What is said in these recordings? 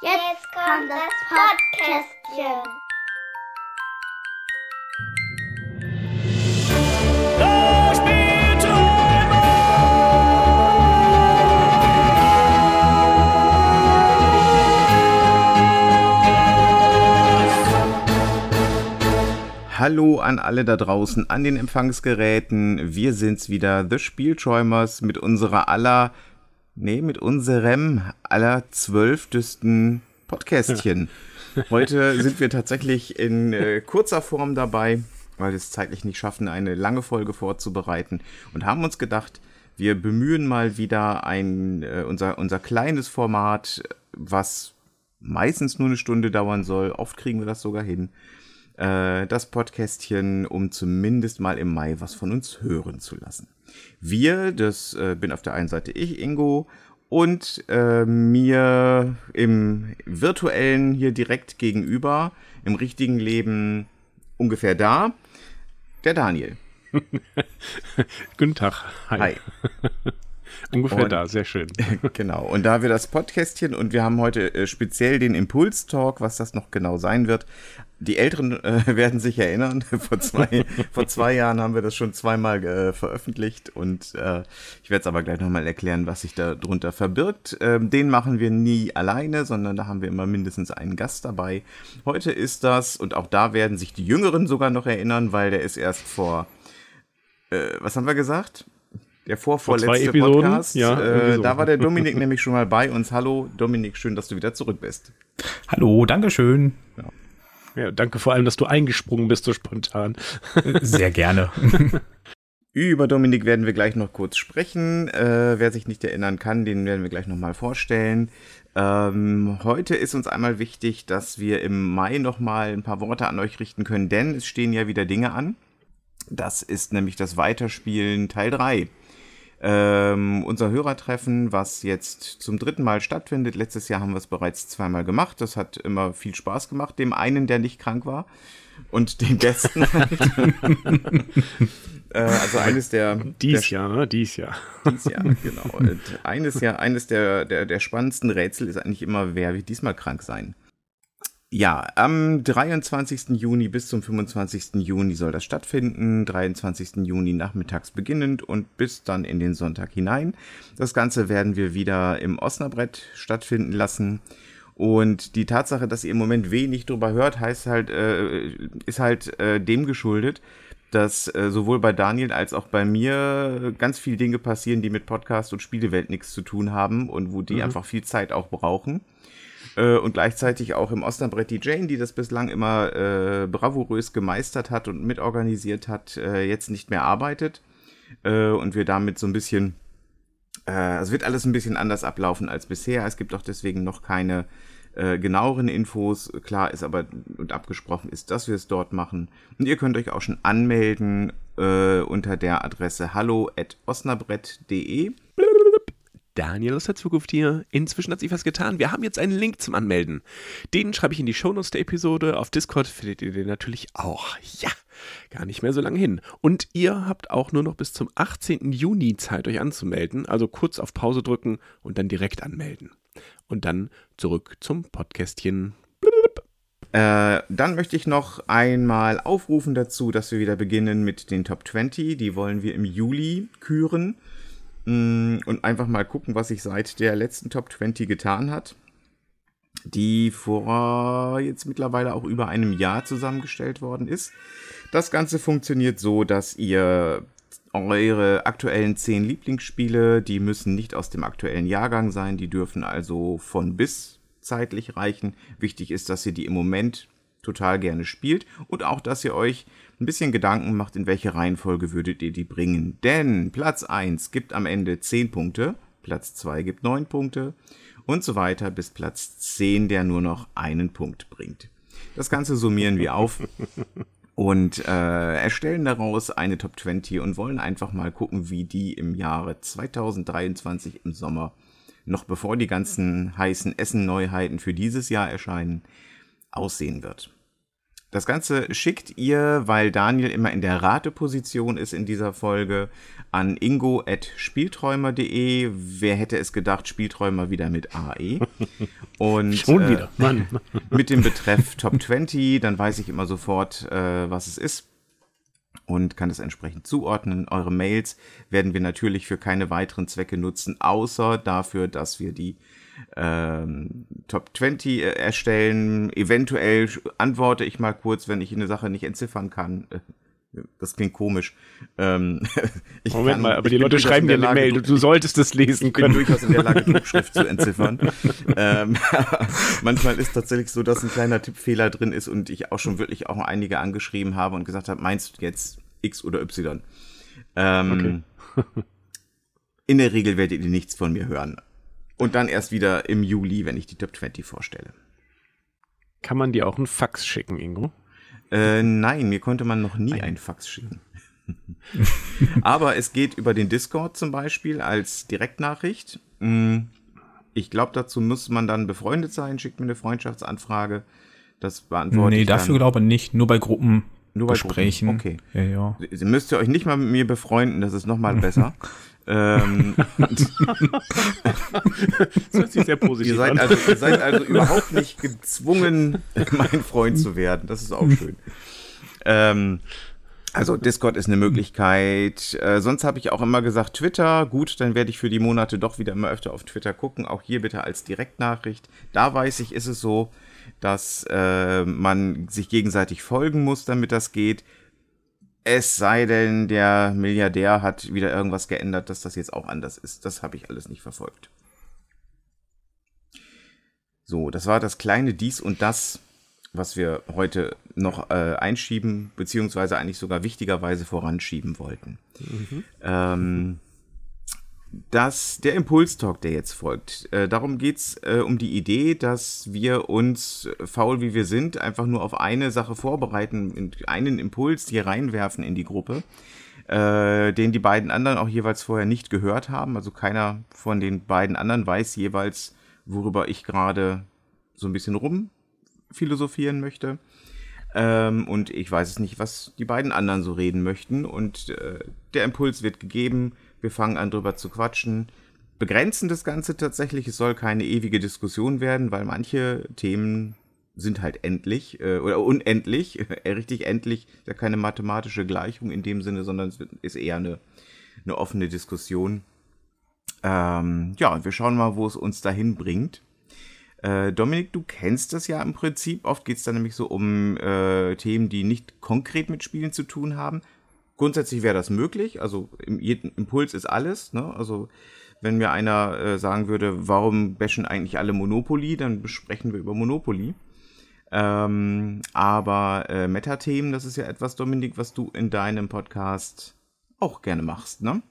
Jetzt kommt das Podcastchen. Hallo an alle da draußen an den Empfangsgeräten. Wir sind's wieder, The Spielträumers, mit unserer aller, nee, mit unserem aller zwölftesten Podcastchen. Heute sind wir tatsächlich in äh, kurzer Form dabei, weil wir es zeitlich nicht schaffen, eine lange Folge vorzubereiten und haben uns gedacht, wir bemühen mal wieder ein, äh, unser, unser kleines Format, was meistens nur eine Stunde dauern soll. Oft kriegen wir das sogar hin äh, das Podcastchen, um zumindest mal im Mai was von uns hören zu lassen. Wir, das äh, bin auf der einen Seite ich, Ingo, und äh, mir im virtuellen hier direkt gegenüber, im richtigen Leben ungefähr da, der Daniel. Guten Tag. Hi. Hi. Ungefähr und, da, sehr schön. Genau. Und da wir das Podcastchen und wir haben heute äh, speziell den Impuls-Talk, was das noch genau sein wird. Die Älteren äh, werden sich erinnern, vor zwei, vor zwei Jahren haben wir das schon zweimal äh, veröffentlicht und äh, ich werde es aber gleich nochmal erklären, was sich da drunter verbirgt. Ähm, den machen wir nie alleine, sondern da haben wir immer mindestens einen Gast dabei. Heute ist das, und auch da werden sich die Jüngeren sogar noch erinnern, weil der ist erst vor, äh, was haben wir gesagt? der vorvorletzte Vor Podcast. Ja, äh, da war der Dominik nämlich schon mal bei uns. Hallo Dominik, schön, dass du wieder zurück bist. Hallo, Dankeschön. Ja. Ja, danke vor allem, dass du eingesprungen bist so spontan. Sehr gerne. Über Dominik werden wir gleich noch kurz sprechen. Äh, wer sich nicht erinnern kann, den werden wir gleich nochmal vorstellen. Ähm, heute ist uns einmal wichtig, dass wir im Mai nochmal ein paar Worte an euch richten können, denn es stehen ja wieder Dinge an. Das ist nämlich das Weiterspielen Teil 3. Ähm, unser Hörertreffen, was jetzt zum dritten Mal stattfindet. Letztes Jahr haben wir es bereits zweimal gemacht. Das hat immer viel Spaß gemacht. Dem einen, der nicht krank war und den Gästen halt. äh, also eines der dies der, Jahr, ne? Dies Jahr. Dies Jahr, genau. Und eines ja, eines der, der der spannendsten Rätsel ist eigentlich immer, wer wird diesmal krank sein. Ja, am 23. Juni bis zum 25. Juni soll das stattfinden. 23. Juni nachmittags beginnend und bis dann in den Sonntag hinein. Das Ganze werden wir wieder im Osnabrett stattfinden lassen. Und die Tatsache, dass ihr im Moment wenig drüber hört, heißt halt, äh, ist halt äh, dem geschuldet, dass äh, sowohl bei Daniel als auch bei mir ganz viele Dinge passieren, die mit Podcast und Spielewelt nichts zu tun haben und wo die mhm. einfach viel Zeit auch brauchen. Äh, und gleichzeitig auch im Osnabrett die Jane, die das bislang immer äh, bravourös gemeistert hat und mitorganisiert hat, äh, jetzt nicht mehr arbeitet. Äh, und wir damit so ein bisschen, äh, es wird alles ein bisschen anders ablaufen als bisher. Es gibt auch deswegen noch keine genaueren Infos. Klar ist aber und abgesprochen ist, dass wir es dort machen. Und ihr könnt euch auch schon anmelden äh, unter der Adresse hallo@osnabrett.de. Daniel aus der Zukunft hier. Inzwischen hat sich was getan. Wir haben jetzt einen Link zum Anmelden. Den schreibe ich in die Shownotes der Episode. Auf Discord findet ihr den natürlich auch. Ja, gar nicht mehr so lange hin. Und ihr habt auch nur noch bis zum 18. Juni Zeit, euch anzumelden. Also kurz auf Pause drücken und dann direkt anmelden. Und dann zurück zum Podcastchen. Äh, dann möchte ich noch einmal aufrufen dazu, dass wir wieder beginnen mit den Top 20. Die wollen wir im Juli küren. Mm, und einfach mal gucken, was sich seit der letzten Top 20 getan hat, die vor jetzt mittlerweile auch über einem Jahr zusammengestellt worden ist. Das Ganze funktioniert so, dass ihr eure aktuellen 10 Lieblingsspiele, die müssen nicht aus dem aktuellen Jahrgang sein, die dürfen also von bis zeitlich reichen. Wichtig ist, dass ihr die im Moment total gerne spielt und auch, dass ihr euch ein bisschen Gedanken macht, in welche Reihenfolge würdet ihr die bringen. Denn Platz 1 gibt am Ende 10 Punkte, Platz 2 gibt 9 Punkte und so weiter bis Platz 10, der nur noch einen Punkt bringt. Das Ganze summieren wir auf und äh, erstellen daraus eine Top 20 und wollen einfach mal gucken, wie die im Jahre 2023 im Sommer, noch bevor die ganzen heißen Essen-Neuheiten für dieses Jahr erscheinen, aussehen wird. Das Ganze schickt ihr, weil Daniel immer in der Rateposition ist in dieser Folge, an ingo.spielträumer.de. Wer hätte es gedacht, Spielträumer wieder mit AE. Und Schon äh, wieder, Mann. mit dem Betreff Top 20, dann weiß ich immer sofort, äh, was es ist und kann es entsprechend zuordnen. Eure Mails werden wir natürlich für keine weiteren Zwecke nutzen, außer dafür, dass wir die ähm, Top 20 äh, erstellen. Eventuell antworte ich mal kurz, wenn ich eine Sache nicht entziffern kann. Äh, Das klingt komisch. Ähm, ich Moment kann- mal, aber die Leute schreiben dir eine Lage, Mail, du, solltest es lesen ich bin können. durchaus in der Lage, Druckschrift zu entziffern. ähm, manchmal ist tatsächlich so, dass ein kleiner Tippfehler drin ist und ich auch schon wirklich auch einige angeschrieben habe und gesagt habe, meinst du jetzt X oder Y? Ähm, in der Regel werdet ihr nichts von mir hören. Und dann erst wieder im Juli, wenn ich die Top 20 vorstelle. Kann man dir auch einen Fax schicken, Ingo? Äh, nein, mir konnte man noch nie einen Fax schicken. Aber es geht über den Discord zum Beispiel als Direktnachricht. Mm, Ich glaube, dazu muss man dann befreundet sein, schickt mir eine Freundschaftsanfrage. Das beantworte nee, ich dafür glaube ich nicht. Nur bei Gruppen. Nur bei Gesprächen. Gruppen, okay. Ja, ja. Sie müsst ihr euch nicht mal mit mir befreunden, das ist noch mal besser. ähm, Das hört sich sehr positiv ihr, seid an. also, ihr seid also überhaupt nicht gezwungen, mein Freund zu werden. Das ist auch schön. Ähm, also Discord ist eine Möglichkeit. Äh, sonst habe ich auch immer gesagt Twitter. Gut, dann werde ich für die Monate doch wieder immer öfter auf Twitter gucken. Auch hier bitte als Direktnachricht. Da weiß ich, ist es so, dass äh, man sich gegenseitig folgen muss, damit das geht. Es sei denn, der Milliardär hat wieder irgendwas geändert, dass das jetzt auch anders ist. Das habe ich alles nicht verfolgt. So, das war das kleine Dies und das, was wir heute noch äh, einschieben, beziehungsweise eigentlich sogar wichtigerweise voranschieben wollten. Ähm, das, der Impulstalk, der jetzt folgt, äh, darum geht's äh, um die Idee, dass wir uns, äh, faul wie wir sind, einfach nur auf eine Sache vorbereiten, in- einen Impuls hier reinwerfen in die Gruppe, äh, den die beiden anderen auch jeweils vorher nicht gehört haben. Also keiner von den beiden anderen weiß jeweils, worüber ich gerade so ein bisschen rum philosophieren möchte. Ähm, und ich weiß es nicht, was die beiden anderen so reden möchten. Und äh, der Impuls wird gegeben. Wir fangen an, drüber zu quatschen. Begrenzen das Ganze tatsächlich. Es soll keine ewige Diskussion werden, weil manche Themen sind halt endlich äh, oder unendlich. Richtig endlich ist ja keine mathematische Gleichung in dem Sinne, sondern es ist eher eine, eine offene Diskussion. Ähm, ja, und wir schauen mal, wo es uns dahin bringt. Äh, Dominik, du kennst das ja im Prinzip. Oft geht es da nämlich so um äh, Themen, die nicht konkret mit Spielen zu tun haben. Grundsätzlich wäre das möglich. Also im, jeden Impuls ist alles. Ne? Also wenn mir einer äh, sagen würde, warum bashen eigentlich alle Monopoly, dann besprechen wir über Monopoly. Ähm, aber äh, Metathemen, das ist ja etwas, Dominik, was du in deinem Podcast auch gerne machst, ne?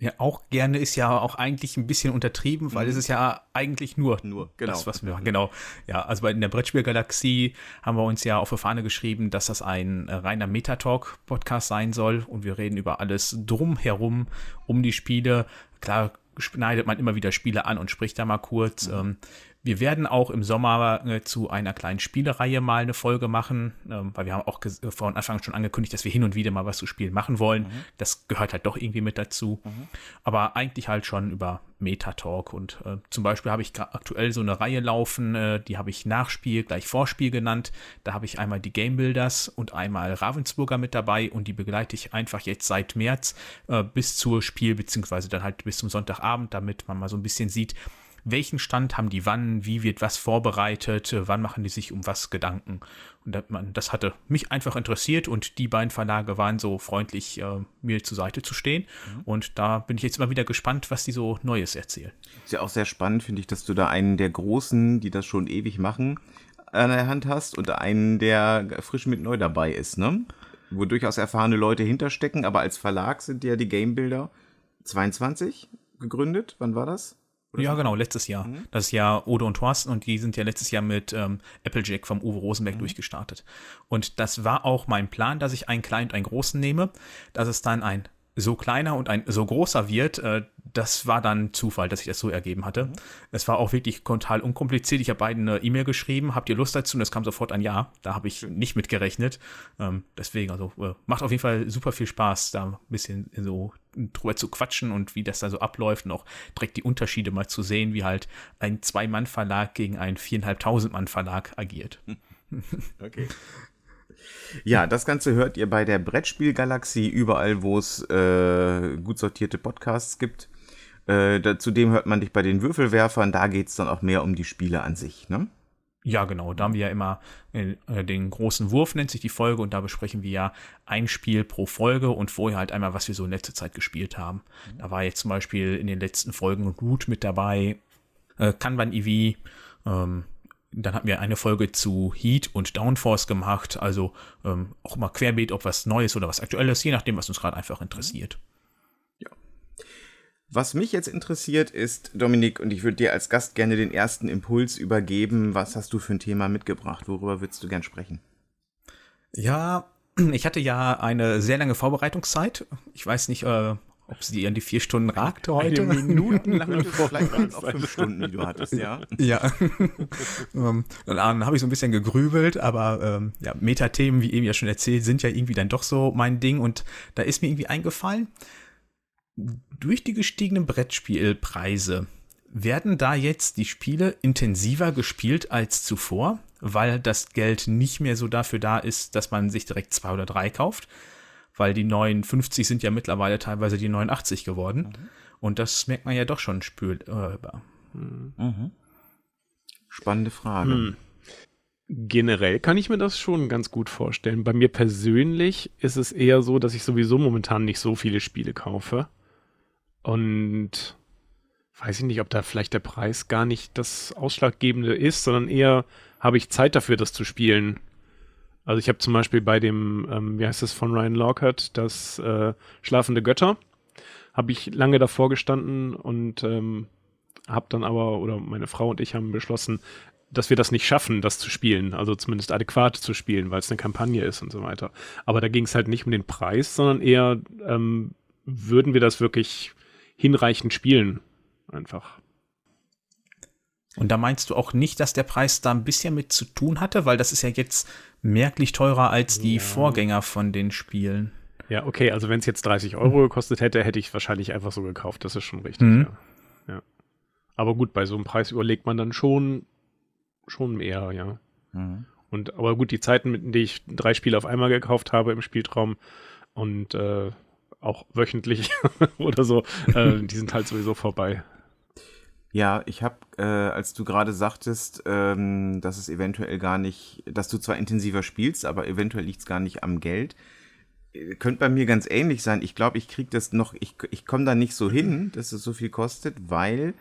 Ja, auch gerne ist ja auch eigentlich ein bisschen untertrieben, weil es ist ja eigentlich nur, Nur, genau. das, was wir machen. Genau. Ja, also bei in der Brettspielgalaxie haben wir uns ja auf die Fahne geschrieben, dass das ein äh, reiner Metatalk-Podcast sein soll und wir reden über alles drumherum um die Spiele. Klar schneidet man immer wieder Spiele an und spricht da mal kurz. Ähm, wir werden auch im Sommer äh, zu einer kleinen Spielereihe mal eine Folge machen, ähm, weil wir haben auch äh, von Anfang schon angekündigt, dass wir hin und wieder mal was zu spielen machen wollen. Das gehört halt doch irgendwie mit dazu. Aber eigentlich halt schon über Metatalk. Und äh, zum Beispiel habe ich aktuell so eine Reihe laufen, äh, die habe ich Nachspiel, gleich Vorspiel genannt. Da habe ich einmal die Game Builders und einmal Ravensburger mit dabei und die begleite ich einfach jetzt seit März äh, bis zur Spiel, beziehungsweise dann halt bis zum Sonntagabend, damit man mal so ein bisschen sieht, welchen Stand haben die wann, wie wird was vorbereitet, äh, wann machen die sich um was Gedanken. Und das, hatte mich einfach interessiert und die beiden Verlage waren so freundlich, äh, mir zur Seite zu stehen. Und da bin ich jetzt immer wieder gespannt, was die so Neues erzählen. Ist ja auch sehr spannend, finde ich, dass du da einen der Großen, die das schon ewig machen, an der Hand hast und einen, der frisch mit neu dabei ist, ne? Wo durchaus erfahrene Leute hinterstecken, aber als Verlag sind ja die Gamebuilder 22 gegründet. Wann war das? Ja, genau, letztes Jahr. Mhm. Das ist ja Odo und Thorsten und die sind ja letztes Jahr mit ähm, Applejack vom Uwe Mhm. Rosenberg durchgestartet. Und das war auch mein Plan, dass ich einen kleinen und einen großen nehme, dass es dann ein so kleiner und ein so großer wird, äh, das war dann Zufall, dass sich das so ergeben hatte. Es war auch wirklich total unkompliziert. Ich habe beiden eine E-Mail geschrieben, habt ihr Lust dazu? Und es kam sofort ein Ja. Da habe ich nicht mit gerechnet. Ähm, deswegen, also äh, macht auf jeden Fall super viel Spaß, da ein bisschen so drüber zu quatschen und wie das da so abläuft und auch direkt die Unterschiede mal zu sehen, wie halt ein Zwei-Mann-Verlag gegen einen Viereinhalbtausend-Mann-Verlag agiert. Okay. Ja, das Ganze hört ihr bei der Brettspielgalaxie, überall, wo es äh, gut sortierte Podcasts gibt. Äh, da, zudem hört man dich bei den Würfelwerfern, da geht es dann auch mehr um die Spiele an sich, ne? Ja, genau. Da haben wir ja immer äh, den großen Wurf, nennt sich die Folge, und da besprechen wir ja ein Spiel pro Folge und vorher halt einmal, was wir so in letzter Zeit gespielt haben. Da war jetzt zum Beispiel in den letzten Folgen Root mit dabei, äh, Kanban EV, ähm, dann hatten wir eine Folge zu Heat und Downforce gemacht, also ähm, auch mal querbeet, ob was Neues oder was Aktuelles, je nachdem, was uns gerade einfach interessiert. Was mich jetzt interessiert ist, Dominik, und ich würde dir als Gast gerne den ersten Impuls übergeben. Was hast du für ein Thema mitgebracht? Worüber würdest du gern sprechen? Ja, ich hatte ja eine sehr lange Vorbereitungszeit. Ich weiß nicht, äh, ob sie an die vier Stunden ragte heute. Eine minutenlange Vielleicht waren es auch fünf Stunden, die du hattest, ja. Ja. ähm, dann habe ich so ein bisschen gegrübelt, aber ähm, ja, Metathemen, wie eben ja schon erzählt, sind ja irgendwie dann doch so mein Ding. Und da ist mir irgendwie eingefallen, durch die gestiegenen Brettspielpreise werden da jetzt die Spiele intensiver gespielt als zuvor, weil das Geld nicht mehr so dafür da ist, dass man sich direkt zwei oder drei kauft, weil die 59 sind ja mittlerweile teilweise die 89 geworden. Mhm. Und das merkt man ja doch schon spürbar. Mhm. Spannende Frage. Hm. Generell kann ich mir das schon ganz gut vorstellen. Bei mir persönlich ist es eher so, dass ich sowieso momentan nicht so viele Spiele kaufe. Und weiß ich nicht, ob da vielleicht der Preis gar nicht das Ausschlaggebende ist, sondern eher habe ich Zeit dafür, das zu spielen. Also ich habe zum Beispiel bei dem, ähm, wie heißt das von Ryan Lockhart, das äh, Schlafende Götter, habe ich lange davor gestanden und ähm, habe dann aber, oder meine Frau und ich haben beschlossen, dass wir das nicht schaffen, das zu spielen, also zumindest adäquat zu spielen, weil es eine Kampagne ist und so weiter. Aber da ging es halt nicht um den Preis, sondern eher, ähm, würden wir das wirklich hinreichend spielen. Einfach. Und da meinst du auch nicht, dass der Preis da ein bisschen mit zu tun hatte, weil das ist ja jetzt merklich teurer als die ja. Vorgänger von den Spielen. Ja, okay, also wenn es jetzt 30 Euro gekostet hätte, hätte ich wahrscheinlich einfach so gekauft. Das ist schon richtig. Mhm. Ja. ja. Aber gut, bei so einem Preis überlegt man dann schon, schon mehr, ja. Mhm. Und aber gut, die Zeiten, mit denen ich drei Spiele auf einmal gekauft habe im Spieltraum und äh, auch wöchentlich oder so, äh, die sind halt sowieso vorbei. Ja, ich habe, äh, als du gerade sagtest, ähm, dass es eventuell gar nicht, dass du zwar intensiver spielst, aber eventuell liegt es gar nicht am Geld. Äh, könnte bei mir ganz ähnlich sein. Ich glaube, ich kriege das noch, ich, ich komme da nicht so hin, dass es so viel kostet, weil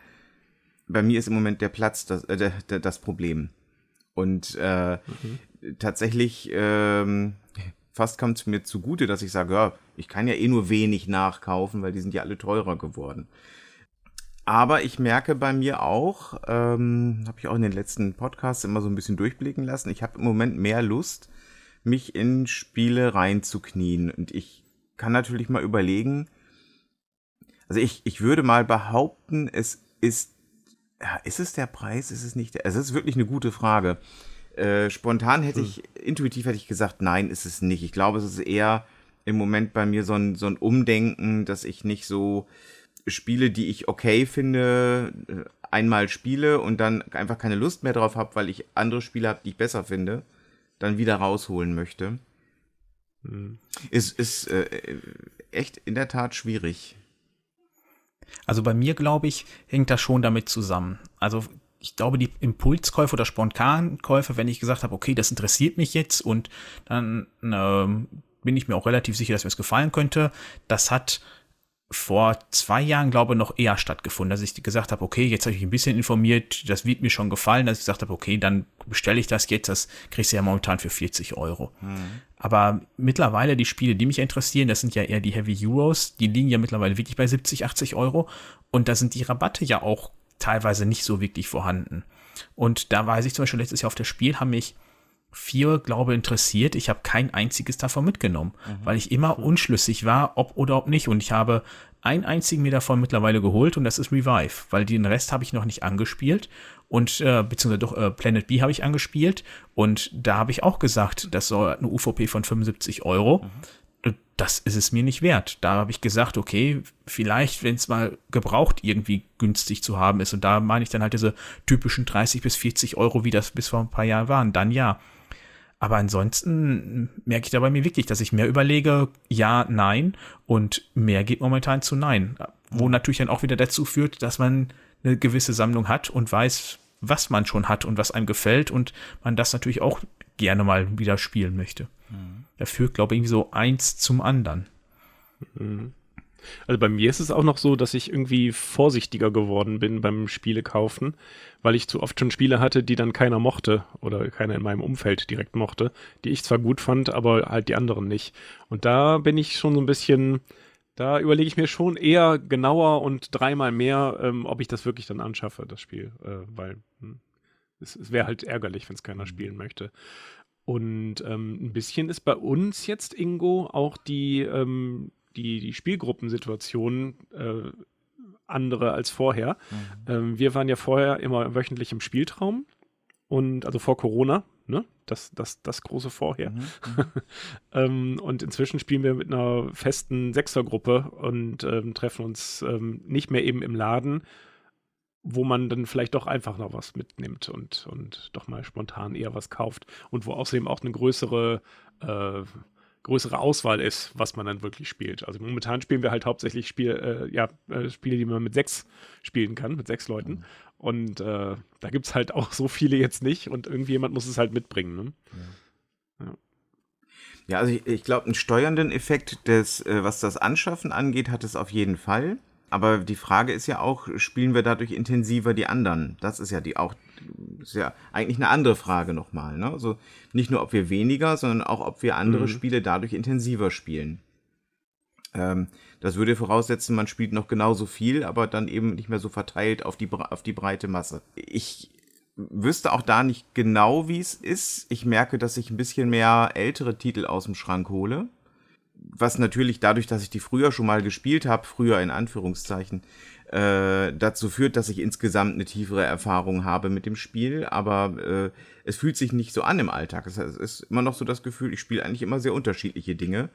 bei mir ist im Moment der Platz das, äh, das Problem. Und äh, mhm. tatsächlich ähm, fast kommt es mir zugute, dass ich sage, ja, ich kann ja eh nur wenig nachkaufen, weil die sind ja alle teurer geworden. Aber ich merke bei mir auch, ähm, habe ich auch in den letzten Podcasts immer so ein bisschen durchblicken lassen, ich habe im Moment mehr Lust, mich in Spiele reinzuknien. Und ich kann natürlich mal überlegen, also ich, ich würde mal behaupten, es ist, ja, ist es der Preis, ist es nicht der, also es ist wirklich eine gute Frage. Äh, spontan hätte hm. ich, intuitiv hätte ich gesagt, nein, ist es nicht. Ich glaube, es ist eher im Moment bei mir so ein, so ein Umdenken, dass ich nicht so Spiele, die ich okay finde, äh, einmal spiele und dann einfach keine Lust mehr drauf habe, weil ich andere Spiele habe, die ich besser finde, dann wieder rausholen möchte. Hm. Ist, ist äh, echt in der Tat schwierig. Also bei mir, glaube ich, hängt das schon damit zusammen. Also ich glaube, die Impulskäufe oder Spontankäufe, wenn ich gesagt habe, okay, das interessiert mich jetzt und dann ähm, bin ich mir auch relativ sicher, dass mir es gefallen könnte, das hat vor zwei Jahren, glaube ich, noch eher stattgefunden, dass ich gesagt habe, okay, jetzt habe ich mich ein bisschen informiert, das wird mir schon gefallen, dass ich gesagt habe, okay, dann bestelle ich das jetzt, das kriegst du ja momentan für 40 Euro. Mhm. Aber mittlerweile die Spiele, die mich interessieren, das sind ja eher die Heavy Euros, die liegen ja mittlerweile wirklich bei 70, 80 Euro und da sind die Rabatte ja auch teilweise nicht so wirklich vorhanden. Und da weiß ich zum Beispiel letztes Jahr auf das Spiel haben mich vier, glaube interessiert. Ich habe kein einziges davon mitgenommen, mhm. weil ich immer unschlüssig war, ob oder ob nicht. Und ich habe einen einzigen mir davon mittlerweile geholt und das ist Revive, weil den Rest habe ich noch nicht angespielt und äh, beziehungsweise doch äh, Planet B habe ich angespielt und da habe ich auch gesagt, das soll eine UVP von 75 Euro. Mhm. Das ist es mir nicht wert. Da habe ich gesagt, okay, vielleicht, wenn es mal gebraucht irgendwie günstig zu haben ist und da meine ich dann halt diese typischen 30 bis 40 Euro, wie das bis vor ein paar Jahren waren, dann ja. Aber ansonsten merke ich da bei mir wirklich, dass ich mehr überlege, ja, nein. Und mehr geht momentan zu nein. Wo natürlich dann auch wieder dazu führt, dass man eine gewisse Sammlung hat und weiß, was man schon hat und was einem gefällt und man das natürlich auch gerne mal wieder spielen möchte. Mhm. Da führt, glaube ich, irgendwie so eins zum anderen. Mhm. Also bei mir ist es auch noch so, dass ich irgendwie vorsichtiger geworden bin beim Spiele kaufen, weil ich zu oft schon Spiele hatte, die dann keiner mochte oder keiner in meinem Umfeld direkt mochte, die ich zwar gut fand, aber halt die anderen nicht. Und da bin ich schon so ein bisschen, da überlege ich mir schon eher genauer und dreimal mehr, ähm, ob ich das wirklich dann anschaffe, das Spiel, äh, weil hm, es, es wäre halt ärgerlich, wenn es keiner spielen möchte. Und ähm, ein bisschen ist bei uns jetzt, Ingo, auch die ähm, die, die Spielgruppensituation äh, andere als vorher. Mhm. Ähm, wir waren ja vorher immer wöchentlich im Spieltraum und also vor Corona, ne? Das, das, das große Vorher. Mhm. mhm. ähm, und inzwischen spielen wir mit einer festen Sechsergruppe und ähm, treffen uns ähm, nicht mehr eben im Laden, wo man dann vielleicht doch einfach noch was mitnimmt und, und doch mal spontan eher was kauft und wo außerdem auch eine größere äh, größere Auswahl ist, was man dann wirklich spielt. Also momentan spielen wir halt hauptsächlich Spiel, äh, ja, äh, Spiele, die man mit sechs spielen kann, mit sechs Leuten. Mhm. Und äh, da gibt es halt auch so viele jetzt nicht und irgendjemand muss es halt mitbringen. Ne? Ja. ja. ja. also ich, ich glaube, einen steuernden Effekt, des, äh, was das Anschaffen angeht, hat es auf jeden Fall. Aber die Frage ist ja auch, spielen wir dadurch intensiver die anderen? Das ist ja die auch ist ja eigentlich eine andere Frage nochmal. Ne? Also nicht nur, ob wir weniger, sondern auch, ob wir andere mhm. Spiele dadurch intensiver spielen. Ähm, das würde voraussetzen, man spielt noch genauso viel, aber dann eben nicht mehr so verteilt auf die, auf die breite Masse. Ich wüsste auch da nicht genau, wie es ist. Ich merke, dass ich ein bisschen mehr ältere Titel aus dem Schrank hole was natürlich dadurch, dass ich die früher schon mal gespielt habe, früher in Anführungszeichen, äh, dazu führt, dass ich insgesamt eine tiefere Erfahrung habe mit dem Spiel, aber äh, es fühlt sich nicht so an im Alltag. Es ist immer noch so das Gefühl, ich spiele eigentlich immer sehr unterschiedliche Dinge.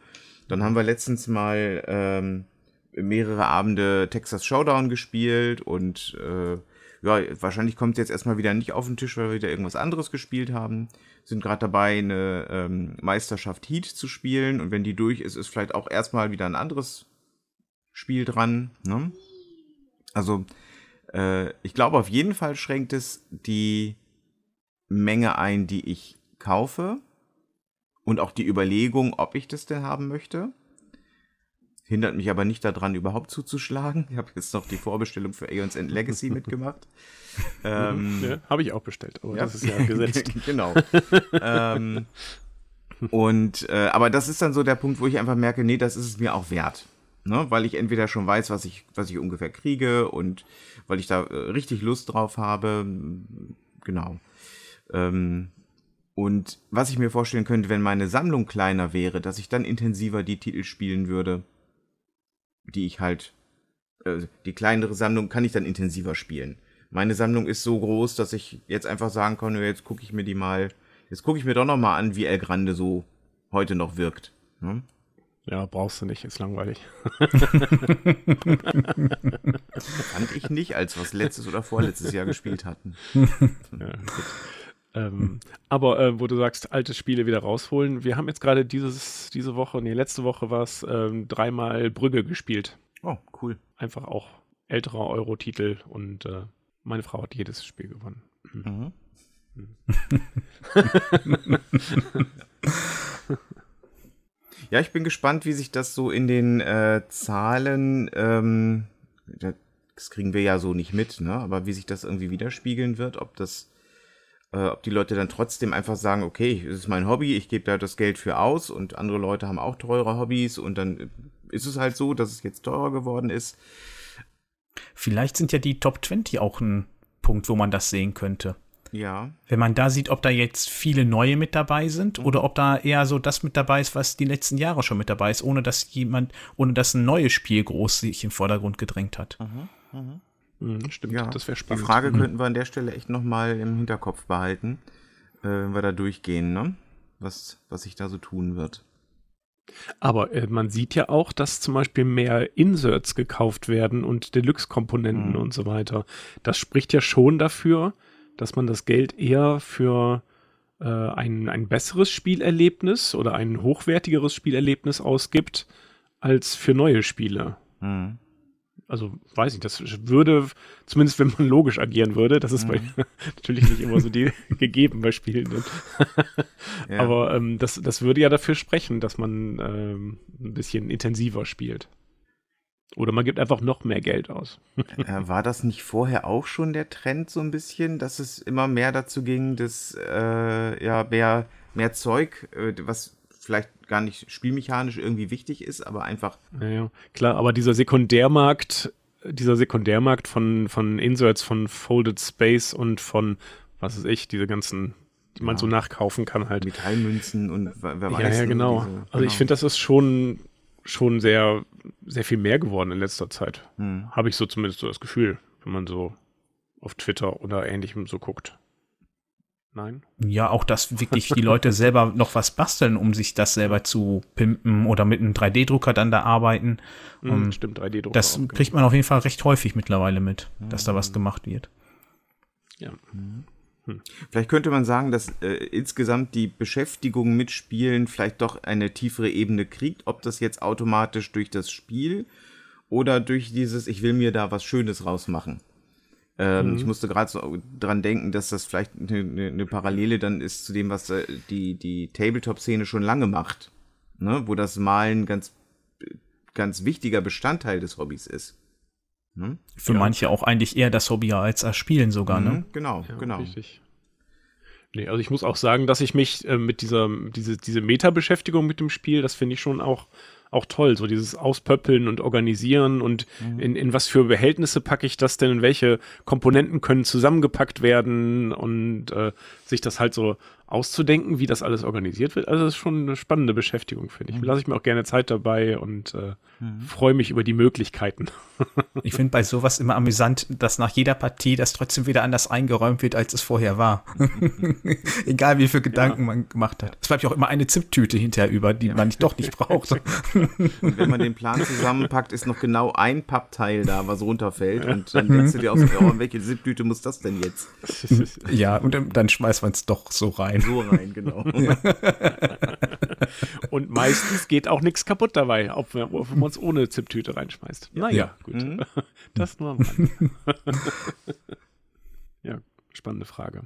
Dann haben wir letztens mal ähm, mehrere Abende Texas Showdown gespielt und äh, ja, wahrscheinlich kommt es jetzt erstmal wieder nicht auf den Tisch, weil wir wieder irgendwas anderes gespielt haben sind gerade dabei, eine ähm, Meisterschaft Heat zu spielen. Und wenn die durch ist, ist vielleicht auch erstmal wieder ein anderes Spiel dran. Ne? Also, äh, ich glaube, auf jeden Fall schränkt es die Menge ein, die ich kaufe. Und auch die Überlegung, ob ich das denn haben möchte. Hindert mich aber nicht daran, überhaupt zuzuschlagen. Ich habe jetzt noch die Vorbestellung für Aeons End Legacy mitgemacht. ähm, ja, habe ich auch bestellt, aber ja, das ist ja gesetzt. genau. ähm, und äh, aber das ist dann so der Punkt, wo ich einfach merke, nee, das ist es mir auch wert. Ne? Weil ich entweder schon weiß, was ich, was ich ungefähr kriege und weil ich da äh, richtig Lust drauf habe. Genau. Ähm, und was ich mir vorstellen könnte, wenn meine Sammlung kleiner wäre, dass ich dann intensiver die Titel spielen würde die ich halt, äh, die kleinere Sammlung kann ich dann intensiver spielen. Meine Sammlung ist so groß, dass ich jetzt einfach sagen kann, jetzt gucke ich mir die mal, jetzt gucke ich mir doch noch mal an, wie El Grande so heute noch wirkt. Hm? Ja, brauchst du nicht, ist langweilig. Fand ich nicht, als wir es letztes oder vorletztes Jahr gespielt hatten. Ja, ähm, aber äh, wo du sagst, alte Spiele wieder rausholen, wir haben jetzt gerade dieses, diese Woche, nee, letzte Woche war es ähm, dreimal Brügge gespielt. Oh, cool. Einfach auch älterer Euro-Titel und äh, meine Frau hat jedes Spiel gewonnen. Mhm. Mhm. ja, ich bin gespannt, wie sich das so in den äh, Zahlen, ähm, das kriegen wir ja so nicht mit, ne? aber wie sich das irgendwie widerspiegeln wird, ob das äh, ob die Leute dann trotzdem einfach sagen, okay, es ist mein Hobby, ich gebe da das Geld für aus und andere Leute haben auch teure Hobbys und dann ist es halt so, dass es jetzt teurer geworden ist. Vielleicht sind ja die Top 20 auch ein Punkt, wo man das sehen könnte. Ja. Wenn man da sieht, ob da jetzt viele neue mit dabei sind oder ob da eher so das mit dabei ist, was die letzten Jahre schon mit dabei ist, ohne dass jemand, ohne dass ein neues Spiel groß sich im Vordergrund gedrängt hat. Mhm, stimmt, Ja, das wäre die spannend. Frage könnten wir an der Stelle echt nochmal im Hinterkopf behalten, äh, wenn wir da durchgehen, ne? Was, was sich da so tun wird. Aber äh, man sieht ja auch, dass zum Beispiel mehr Inserts gekauft werden und Deluxe-Komponenten Mhm. und so weiter. Das spricht ja schon dafür, dass man das Geld eher für äh, ein, ein besseres Spielerlebnis oder ein hochwertigeres Spielerlebnis ausgibt, als für neue Spiele. Mhm. Also weiß ich, das würde, zumindest wenn man logisch agieren würde, das ist bei, natürlich nicht immer so die gegeben bei Spielen. Ja. Aber ähm, das, das würde ja dafür sprechen, dass man ähm, ein bisschen intensiver spielt. Oder man gibt einfach noch mehr Geld aus. Äh, war das nicht vorher auch schon der Trend so ein bisschen, dass es immer mehr dazu ging, dass äh, ja mehr, mehr Zeug, äh, was vielleicht gar nicht spielmechanisch irgendwie wichtig ist, aber einfach Naja, klar, aber dieser Sekundärmarkt, dieser Sekundärmarkt von, von Inserts, von Folded Space und von, was weiß ich, diese ganzen, die man Ja. so nachkaufen kann halt. Metallmünzen und wer weiß. Ja, ja, ne, genau. diese- Also ich genau. finde, das ist schon, schon sehr, sehr viel mehr geworden in letzter Zeit. Hm. Habe ich so zumindest so das Gefühl, wenn man so auf Twitter oder ähnlichem so guckt. Nein? Ja, auch dass wirklich die Leute selber noch was basteln, um sich das selber zu pimpen oder mit einem 3D-Drucker dann da arbeiten. Mhm, stimmt, 3D-Drucker. Das auch, kriegt man auf jeden Fall recht häufig mittlerweile mit, dass da was gemacht wird. Ja. Vielleicht könnte man sagen, dass äh, insgesamt die Beschäftigung mit Spielen vielleicht doch eine tiefere Ebene kriegt, ob das jetzt automatisch durch das Spiel oder durch dieses, ich will mir da was Schönes rausmachen. Ähm, Ich musste gerade so dran denken, dass das vielleicht eine, eine, eine Parallele dann ist zu dem, was äh, die, die Tabletop-Szene schon lange macht. Ne? Wo das Malen ganz, ganz wichtiger Bestandteil des Hobbys ist. Ne? Für Ja. manche auch eigentlich eher das Hobby als das Spielen sogar, ne? Mhm, Genau, Ja, genau. Richtig. Nee, also ich muss auch sagen, dass ich mich äh, mit dieser, diese, diese Meta-Beschäftigung mit dem Spiel, das finde ich schon auch, auch toll. So dieses Auspöppeln und Organisieren und in, in was für Behältnisse packe ich das denn, welche Komponenten können zusammengepackt werden und äh, sich das halt so auszudenken, wie das alles organisiert wird. Also das ist schon eine spannende Beschäftigung, finde ich. Lasse ich mir auch gerne Zeit dabei und äh, freue mich über die Möglichkeiten. Ich finde bei sowas immer amüsant, dass nach jeder Partie das trotzdem wieder anders eingeräumt wird, als es vorher war. Egal wie viele Gedanken man gemacht hat. Es bleibt ja auch immer eine Ziptüte hinterher über, die man doch nicht braucht. Und wenn man den Plan zusammenpackt, ist noch genau ein Pappteil da, was runterfällt. Und dann denkst du dir auch so, oh, in welche Ziptüte muss das denn jetzt? ja, und dann schmeißt man es doch so rein. So rein, genau. Und meistens geht auch nichts kaputt dabei, ob man es ohne Ziptüte reinschmeißt. Naja, Ja. gut. Mhm. Das nur am ja, spannende Frage.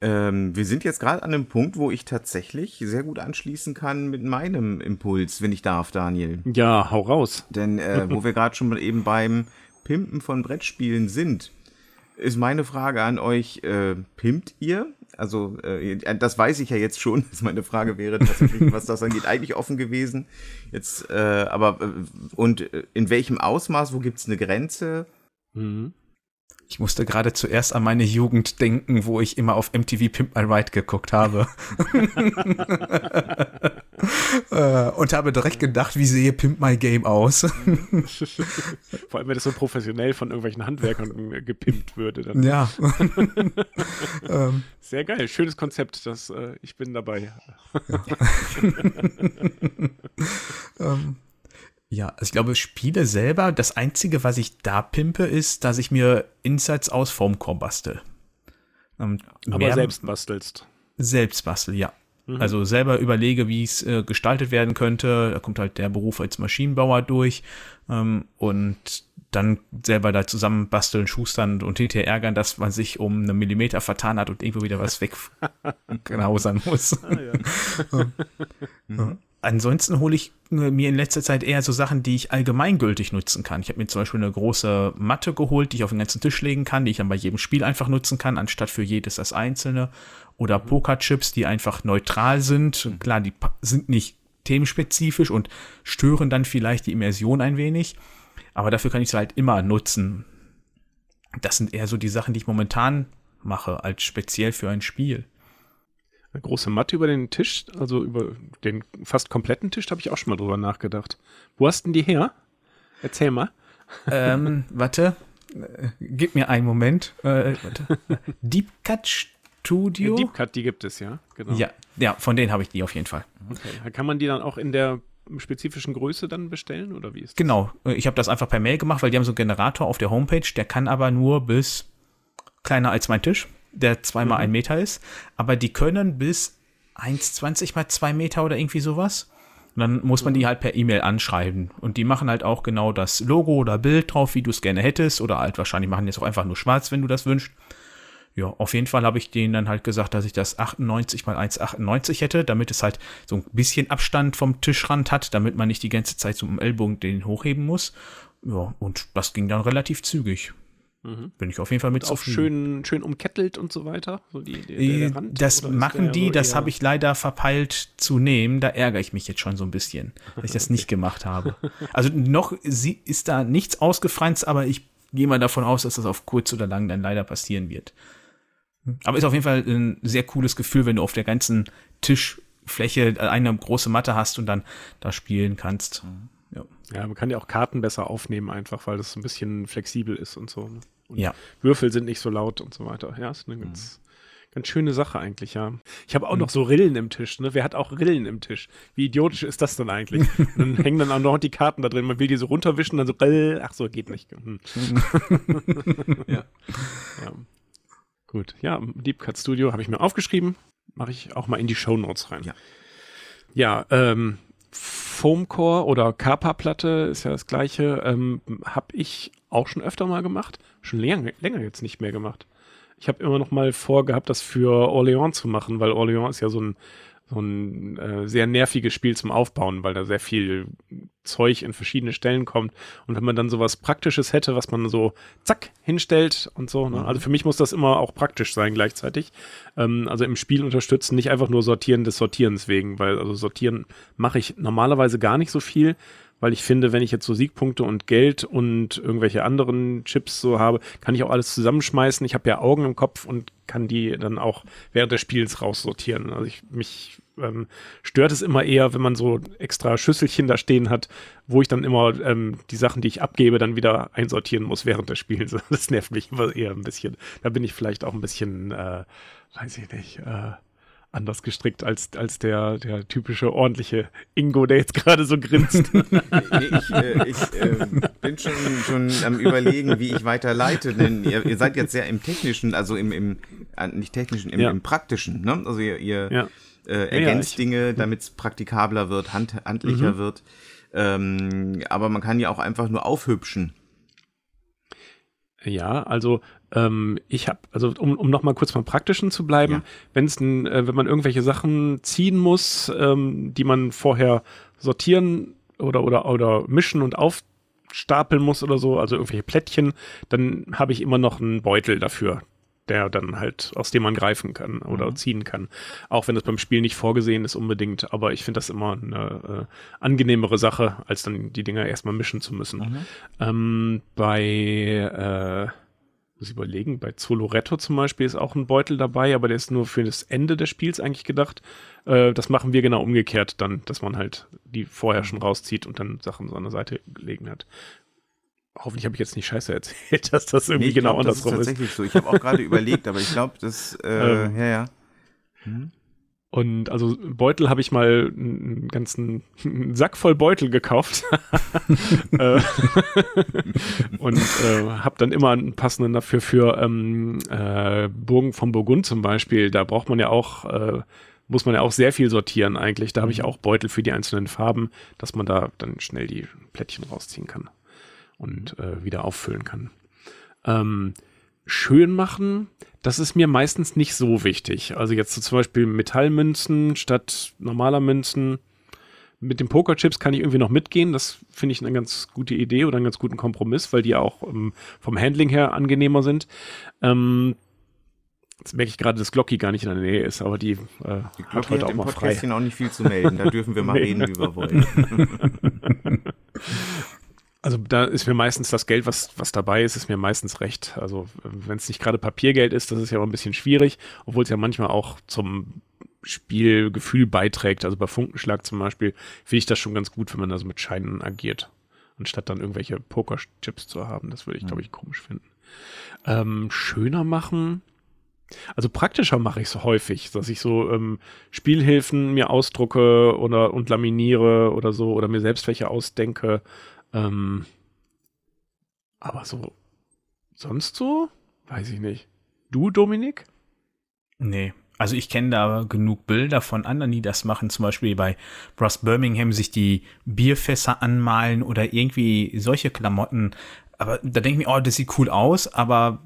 Ähm, wir sind jetzt gerade an einem Punkt, wo ich tatsächlich sehr gut anschließen kann mit meinem Impuls, wenn ich darf, Daniel. Ja, hau raus. Denn äh, wo wir gerade schon mal eben beim Pimpen von Brettspielen sind, ist meine Frage an euch, äh, pimpt ihr? Also, äh, das weiß ich ja jetzt schon, dass meine Frage wäre tatsächlich, was das angeht, eigentlich offen gewesen. Jetzt, äh, aber, äh, und äh, in welchem Ausmaß, wo gibt's eine Grenze? Mhm. Ich musste gerade zuerst an meine Jugend denken, wo ich immer auf MTV Pimp My Ride geguckt habe. Äh, Und habe direkt gedacht, wie sehe Pimp My Game aus? Vor allem, wenn das so professionell von irgendwelchen Handwerkern gepimpt würde. Dann. ja. ähm, Sehr geil, schönes Konzept. Das, äh, ich bin dabei. ähm, ja, also ich glaube, Spiele selber, das Einzige, was ich da pimpe, ist, dass ich mir Insights aus Formcore bastel. Ähm, Aber selbst bastelst. Selbst bastel, ja. Also selber überlege, wie es äh, gestaltet werden könnte. Da kommt halt der Beruf als Maschinenbauer durch ähm, und dann selber da zusammen basteln, schustern und hinterher ärgern, dass man sich um einen Millimeter vertan hat und irgendwo wieder was wegknausern muss. Ja. Ansonsten hole ich äh, mir in letzter Zeit eher so Sachen, die ich allgemeingültig nutzen kann. Ich habe mir zum Beispiel eine große Matte geholt, die ich auf den ganzen Tisch legen kann, die ich dann bei jedem Spiel einfach nutzen kann, anstatt für jedes das einzelne. Oder Pokerchips, die einfach neutral sind. Klar, die sind nicht themenspezifisch und stören dann vielleicht die Immersion ein wenig. Aber dafür kann ich sie halt immer nutzen. Das sind eher so die Sachen, die ich momentan mache, als speziell für ein Spiel. Eine große Matte über den Tisch, also über den fast kompletten Tisch, habe ich auch schon mal drüber nachgedacht. Wo hast denn die her? Erzähl mal. ähm, warte, äh, gib mir einen Moment. Äh, warte. Deep Cut Studio. Deep Cut, die gibt es, ja. Genau. Ja, ja, von denen habe ich die auf jeden Fall. Okay. Kann man die dann auch in der spezifischen Größe dann bestellen oder wie ist das? Genau, ich habe das einfach per Mail gemacht, weil die haben so einen Generator auf der Homepage, der kann aber nur bis kleiner als mein Tisch, der zweimal mhm. ein Meter ist, aber die können bis 1,20 mal zwei Meter oder irgendwie sowas. Und dann muss man die halt per E-Mail anschreiben. Und die machen halt auch genau das Logo oder Bild drauf, wie du es gerne hättest. Oder halt wahrscheinlich machen jetzt auch einfach nur schwarz, wenn du das wünschst ja, auf jeden Fall habe ich denen dann halt gesagt, dass ich das 98 mal 1,98 hätte, damit es halt so ein bisschen Abstand vom Tischrand hat, damit man nicht die ganze Zeit so im Ellbogen den hochheben muss. Ja, und das ging dann relativ zügig. Mhm. Bin ich auf jeden Fall mit auch schön, schön umkettelt und so weiter. So die, die, der äh, Rand, das machen die, so das habe ich leider verpeilt zu nehmen. Da ärgere ich mich jetzt schon so ein bisschen, dass ich das nicht gemacht habe. Also noch ist da nichts ausgefranst, aber ich gehe mal davon aus, dass das auf kurz oder lang dann leider passieren wird. Aber ist auf jeden Fall ein sehr cooles Gefühl, wenn du auf der ganzen Tischfläche eine große Matte hast und dann da spielen kannst. Ja. ja, man kann ja auch Karten besser aufnehmen, einfach weil das ein bisschen flexibel ist und so. Ne? Und ja. Würfel sind nicht so laut und so weiter. Ja, ist eine mhm. ganz, ganz schöne Sache eigentlich, ja. Ich habe auch mhm. noch so Rillen im Tisch, ne? Wer hat auch Rillen im Tisch? Wie idiotisch ist das denn eigentlich? dann hängen dann auch noch die Karten da drin. Man will die so runterwischen, dann so, ach so, geht nicht. Hm. ja. ja. Gut, ja, Deep Cut Studio habe ich mir aufgeschrieben. Mache ich auch mal in die Show Notes rein. Ja, ja ähm, Foamcore oder Kappa-Platte ist ja das gleiche. Ähm, habe ich auch schon öfter mal gemacht. Schon länger, länger jetzt nicht mehr gemacht. Ich habe immer noch mal vorgehabt, das für Orléans zu machen, weil Orléans ist ja so ein so ein äh, sehr nerviges Spiel zum Aufbauen, weil da sehr viel Zeug in verschiedene Stellen kommt. Und wenn man dann sowas Praktisches hätte, was man so zack hinstellt und so. Ne? Mhm. Also für mich muss das immer auch praktisch sein gleichzeitig. Ähm, also im Spiel unterstützen, nicht einfach nur sortieren des Sortierens wegen, weil also sortieren mache ich normalerweise gar nicht so viel weil ich finde, wenn ich jetzt so Siegpunkte und Geld und irgendwelche anderen Chips so habe, kann ich auch alles zusammenschmeißen. Ich habe ja Augen im Kopf und kann die dann auch während des Spiels raussortieren. Also ich mich ähm, stört es immer eher, wenn man so extra Schüsselchen da stehen hat, wo ich dann immer ähm, die Sachen, die ich abgebe, dann wieder einsortieren muss während des Spiels. Das nervt mich immer eher ein bisschen. Da bin ich vielleicht auch ein bisschen, äh, weiß ich nicht, äh, anders gestrickt als, als der, der typische ordentliche Ingo, der jetzt gerade so grinst. ich äh, ich äh, bin schon, schon am überlegen, wie ich weiterleite, denn ihr, ihr seid jetzt sehr im technischen, also im, im äh, nicht technischen, im, ja. im praktischen, ne? Also ihr, ihr ja. äh, ergänzt ja, Dinge, damit es praktikabler wird, hand, handlicher mhm. wird. Ähm, aber man kann ja auch einfach nur aufhübschen. Ja, also ähm, ich habe, also um, um nochmal kurz beim Praktischen zu bleiben, ja. wenn es äh, wenn man irgendwelche Sachen ziehen muss, ähm, die man vorher sortieren oder oder oder mischen und aufstapeln muss oder so, also irgendwelche Plättchen, dann habe ich immer noch einen Beutel dafür der dann halt, aus dem man greifen kann oder mhm. ziehen kann. Auch wenn das beim Spiel nicht vorgesehen ist unbedingt, aber ich finde das immer eine äh, angenehmere Sache, als dann die Dinger erstmal mischen zu müssen. Mhm. Ähm, bei äh, muss ich überlegen, bei Zoloretto zum Beispiel ist auch ein Beutel dabei, aber der ist nur für das Ende des Spiels eigentlich gedacht. Äh, das machen wir genau umgekehrt dann, dass man halt die vorher schon rauszieht und dann Sachen so an der Seite gelegen hat. Hoffentlich habe ich jetzt nicht scheiße erzählt, dass das irgendwie nee, genau glaub, andersrum das ist. Tatsächlich so. Ich habe auch gerade überlegt, aber ich glaube, das, äh, ähm, ja, ja. Hm? Und also Beutel habe ich mal einen ganzen Sack voll Beutel gekauft äh, und äh, habe dann immer einen passenden dafür für ähm, äh, Burgen vom Burgund zum Beispiel. Da braucht man ja auch äh, muss man ja auch sehr viel sortieren eigentlich. Da habe ich mhm. auch Beutel für die einzelnen Farben, dass man da dann schnell die Plättchen rausziehen kann und äh, wieder auffüllen kann. Ähm, schön machen, das ist mir meistens nicht so wichtig. Also jetzt so zum Beispiel Metallmünzen statt normaler Münzen. Mit den Pokerchips kann ich irgendwie noch mitgehen. Das finde ich eine ganz gute Idee oder einen ganz guten Kompromiss, weil die auch ähm, vom Handling her angenehmer sind. Ähm, Jetzt merke ich gerade, dass Glocki gar nicht in der Nähe ist, aber die, äh, die hat heute hat auch mal frei. auch nicht viel zu melden. Da dürfen wir mal reden, wie wir wollen. Also da ist mir meistens das Geld, was, was dabei ist, ist mir meistens recht. Also wenn es nicht gerade Papiergeld ist, das ist ja auch ein bisschen schwierig, obwohl es ja manchmal auch zum Spielgefühl beiträgt. Also bei Funkenschlag zum Beispiel finde ich das schon ganz gut, wenn man da so mit Scheinen agiert. Anstatt dann irgendwelche Pokerchips zu haben. Das würde ich, glaube ich, komisch finden. Ähm, schöner machen. Also praktischer mache ich es häufig, dass ich so ähm, Spielhilfen mir ausdrucke oder und laminiere oder so oder mir selbst welche ausdenke. Ähm, aber so sonst so? Weiß ich nicht. Du, Dominik? Nee. Also ich kenne da genug Bilder von anderen, die das machen, zum Beispiel bei Ross Birmingham sich die Bierfässer anmalen oder irgendwie solche Klamotten. Aber da denke ich mir, oh, das sieht cool aus, aber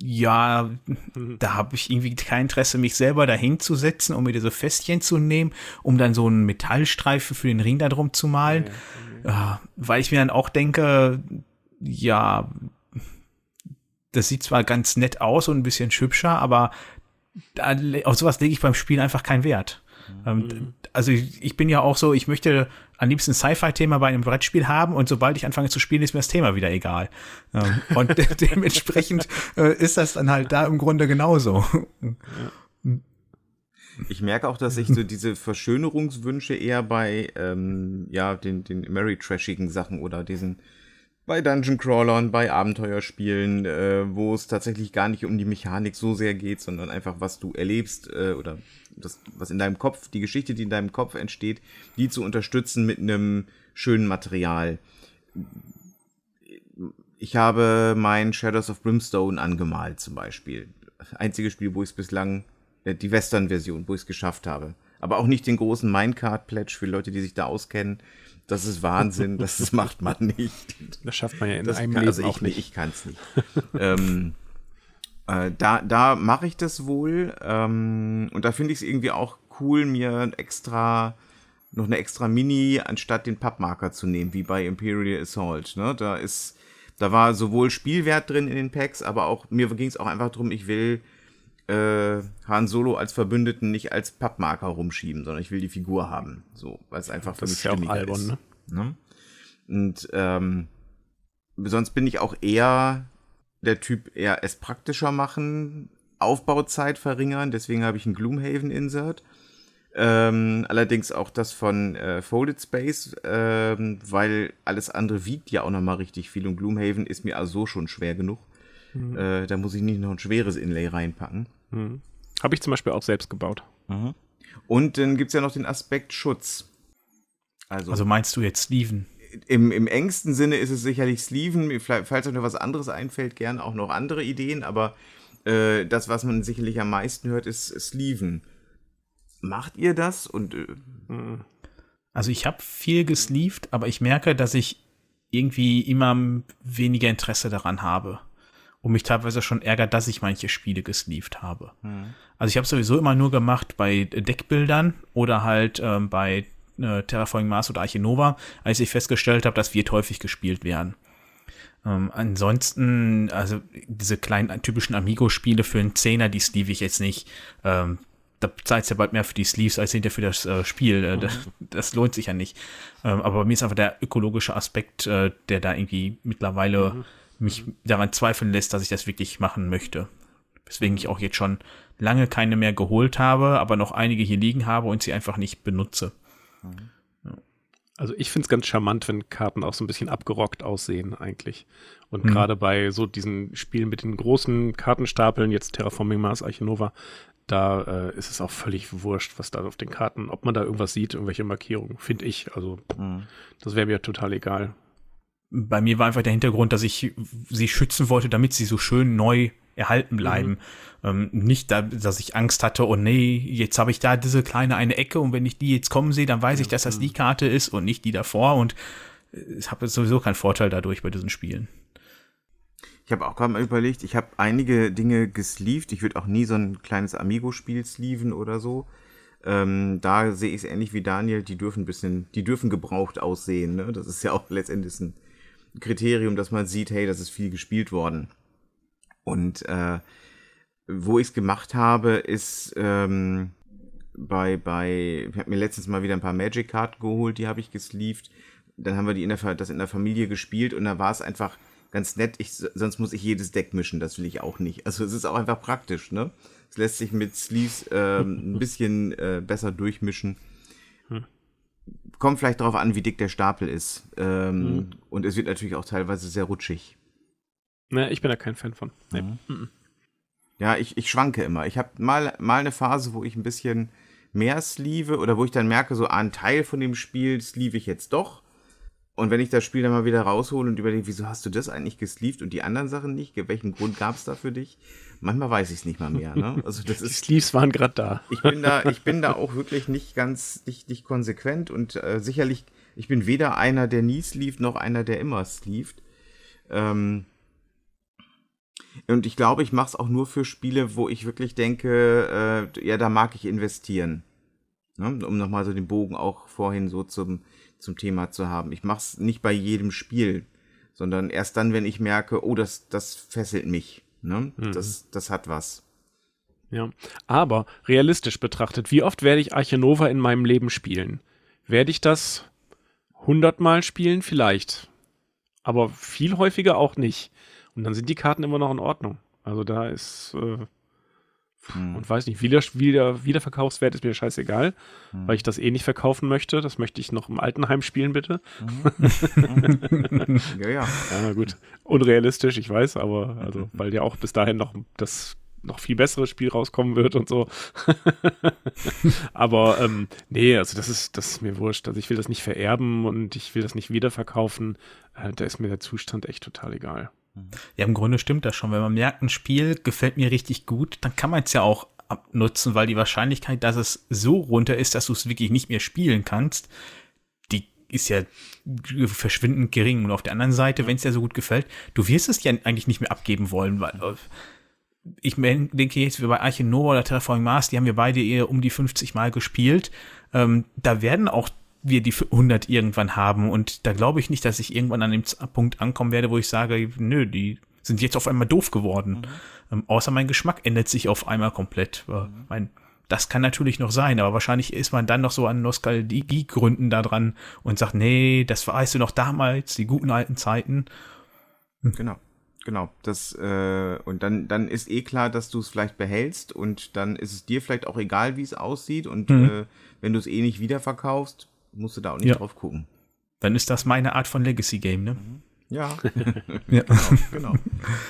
ja, da habe ich irgendwie kein Interesse, mich selber dahin zu setzen, um mir diese Fässchen zu nehmen, um dann so einen Metallstreifen für den Ring da drum zu malen. Ja, weil ich mir dann auch denke, ja, das sieht zwar ganz nett aus und ein bisschen hübscher, aber da, auf sowas lege ich beim Spielen einfach keinen Wert. Mhm. Also ich, ich, bin ja auch so, ich möchte am liebsten Sci-Fi-Thema bei einem Brettspiel haben und sobald ich anfange zu spielen, ist mir das Thema wieder egal. Ähm, und de dementsprechend äh, ist das dann halt da im Grunde genauso. Ich merke auch, dass ich so diese Verschönerungswünsche eher bei ähm, ja den den Mary trashigen Sachen oder diesen bei Dungeon Crawlern, bei Abenteuerspielen, äh, wo es tatsächlich gar nicht um die Mechanik so sehr geht, sondern einfach was du erlebst äh, oder das, was in deinem Kopf, die Geschichte, die in deinem Kopf entsteht, die zu unterstützen mit einem schönen Material. Ich habe mein Shadows of Brimstone angemalt zum Beispiel. Einziges Spiel, wo ich es bislang, äh, die Western-Version, wo ich es geschafft habe. Aber auch nicht den großen Minecart-Pledge für Leute, die sich da auskennen. Das ist Wahnsinn, das macht man nicht. Das schafft man ja in das einem kann, Leben also auch ich, nicht. Ich kann es nicht. ähm, äh, da da mache ich das wohl. Ähm, und da finde ich es irgendwie auch cool, mir extra noch eine extra Mini anstatt den Pappmarker zu nehmen, wie bei Imperial Assault. Ne? Da ist, da war sowohl Spielwert drin in den Packs, aber auch mir ging es auch einfach darum, ich will äh, Han Solo als Verbündeten nicht als Pappmarker rumschieben, sondern ich will die Figur haben. So, weil es einfach für das mich ist stimmiger albern, ist. ne? Ne? Und ähm, sonst bin ich auch eher der Typ eher es praktischer machen, Aufbauzeit verringern, deswegen habe ich einen Gloomhaven Insert. Ähm, allerdings auch das von äh, Folded Space, ähm, weil alles andere wiegt ja auch nochmal richtig viel und Gloomhaven ist mir also schon schwer genug. Mhm. Äh, da muss ich nicht noch ein schweres Inlay reinpacken. Mhm. Habe ich zum Beispiel auch selbst gebaut. Und dann gibt es ja noch den Aspekt Schutz. Also, Also meinst du jetzt Steven? Im, im engsten Sinne ist es sicherlich Sleeven. Falls euch noch was anderes einfällt, gern auch noch andere Ideen, aber äh, das, was man sicherlich am meisten hört, ist Sleeven. Macht ihr das? Und äh, Also ich habe viel gesleeved, aber ich merke, dass ich irgendwie immer weniger Interesse daran habe. Und mich teilweise schon ärgert, dass ich manche Spiele gesleeved habe. Also ich habe sowieso immer nur gemacht bei Deckbildern oder halt ähm, bei äh, Terraforming Mars oder Arche Nova, als ich festgestellt habe, dass Viert häufig gespielt werden. Ähm, ansonsten, also diese kleinen typischen Amigo-Spiele für einen Zehner, die sleeve ich jetzt nicht. Ähm, da zahlt es ja bald mehr für die Sleeves als hinterher für das äh, Spiel. Äh, das, das lohnt sich ja nicht. Ähm, aber bei mir ist einfach der ökologische Aspekt, äh, der da irgendwie mittlerweile mich daran zweifeln lässt, dass ich das wirklich machen möchte. Weswegen ich auch jetzt schon lange keine mehr geholt habe, aber noch einige hier liegen habe und sie einfach nicht benutze. Also ich finde es ganz charmant, wenn Karten auch so ein bisschen abgerockt aussehen eigentlich. Und Mhm. gerade bei so diesen Spielen mit den großen Kartenstapeln, jetzt Terraforming Mars, Arche Nova, da äh, ist es auch völlig wurscht, was da auf den Karten, ob man da irgendwas sieht, irgendwelche Markierungen, finde ich. Also das wäre mir total egal. Bei mir war einfach der Hintergrund, dass ich sie schützen wollte, damit sie so schön neu erhalten bleiben. Ähm, nicht, da, dass ich Angst hatte, oh nee, jetzt habe ich da diese kleine eine Ecke und wenn ich die jetzt kommen sehe, dann weiß ich, dass das die Karte ist und nicht die davor und äh, ich habe sowieso keinen Vorteil dadurch bei diesen Spielen. ich habe auch gerade mal überlegt, ich habe einige Dinge gesleeved. Ich würde auch nie so ein kleines Amigo-Spiel sleeven oder so. Ähm, da sehe ich es ähnlich wie Daniel, die dürfen ein bisschen, die dürfen gebraucht aussehen. Ne? Das ist ja auch letztendlich ein Kriterium, dass man sieht, hey, das ist viel gespielt worden. Und äh, wo ich es gemacht habe, ist ähm, bei, bei, ich habe mir letztens mal wieder ein paar Magic-Karten geholt, die habe ich gesleeved. dann haben wir die in der, das in der Familie gespielt und da war es einfach ganz nett. Ich, sonst muss ich jedes Deck mischen, das will ich auch nicht. Also es ist auch einfach praktisch, ne? Es lässt sich mit Sleeves ähm, ein bisschen äh, besser durchmischen. Kommt vielleicht darauf an, wie dick der Stapel ist. Ähm, hm. Und es wird natürlich auch teilweise sehr rutschig. Ne, ich bin da kein Fan von. Nee. Mhm. Ja, ich, ich schwanke immer. Ich habe mal, mal eine Phase, wo ich ein bisschen mehr sleeve oder wo ich dann merke, so ah, ein Teil von dem Spiel sleeve ich jetzt doch. Und wenn ich das Spiel dann mal wieder raushole und überlege, wieso hast du das eigentlich gesleeved und die anderen Sachen nicht? Welchen Grund gab es da für dich? Manchmal weiß ich es nicht mal mehr. Ne? Also das ist, die Sleeves waren gerade da. Ich bin da, ich bin da auch wirklich nicht ganz, nicht, nicht konsequent und äh, sicherlich, ich bin weder einer, der nie sleeved, noch einer, der immer sleeved. Ähm, und ich glaube, ich mache es auch nur für Spiele, wo ich wirklich denke, äh, ja, da mag ich investieren. Ne? Um nochmal so den Bogen auch vorhin so zum zum Thema zu haben. Ich mache es nicht bei jedem Spiel, sondern erst dann, wenn ich merke, oh, das, das fesselt mich. Ne? Mhm. Das, das hat was. Ja, aber realistisch betrachtet, wie oft werde ich Archenova in meinem Leben spielen? Werde ich das hundertmal spielen? Vielleicht. Aber viel häufiger auch nicht. Und dann sind die Karten immer noch in Ordnung. Also da ist, äh, hm. Und weiß nicht, wieder, wieder, Wiederverkaufswert ist mir scheißegal, hm. weil ich das eh nicht verkaufen möchte. Das möchte ich noch im Altenheim spielen, bitte. Hm. ja, ja. Ja, gut. Unrealistisch, ich weiß, aber also, weil ja auch bis dahin noch das noch viel besseres Spiel rauskommen wird und so. aber ähm, nee, also das ist, das ist mir wurscht. Also ich will das nicht vererben und ich will das nicht wiederverkaufen. Äh, da ist mir der Zustand echt total egal. Ja, im Grunde stimmt das schon. Wenn man merkt, ein Spiel gefällt mir richtig gut, dann kann man es ja auch abnutzen, weil die Wahrscheinlichkeit, dass es so runter ist, dass du es wirklich nicht mehr spielen kannst, die ist ja verschwindend gering. Und auf der anderen Seite, wenn es dir so gut gefällt, du wirst es ja eigentlich nicht mehr abgeben wollen, weil äh, ich denke jetzt, wie bei Arche Nova oder Terraforming Mars, die haben wir beide eher um die 50 Mal gespielt. Ähm, da werden auch wir die 100 irgendwann haben. Und da glaube ich nicht, dass ich irgendwann an dem Punkt ankommen werde, wo ich sage, nö, die sind jetzt auf einmal doof geworden. Mhm. Ähm, außer mein Geschmack ändert sich auf einmal komplett. Äh, mhm. Mein, das kann natürlich noch sein, aber wahrscheinlich ist man dann noch so an Nostalgie-Gründen da dran und sagt, nee, das weißt du noch damals, die guten alten Zeiten. Hm. Genau. Genau, das äh, und dann dann ist eh klar, dass du es vielleicht behältst und dann ist es dir vielleicht auch egal, wie es aussieht und mhm. äh, wenn du es eh nicht wiederverkaufst, musst du da auch nicht ja. drauf gucken. Dann ist das meine Art von Legacy-Game, ne? Mhm. Ja. ja. Genau, genau.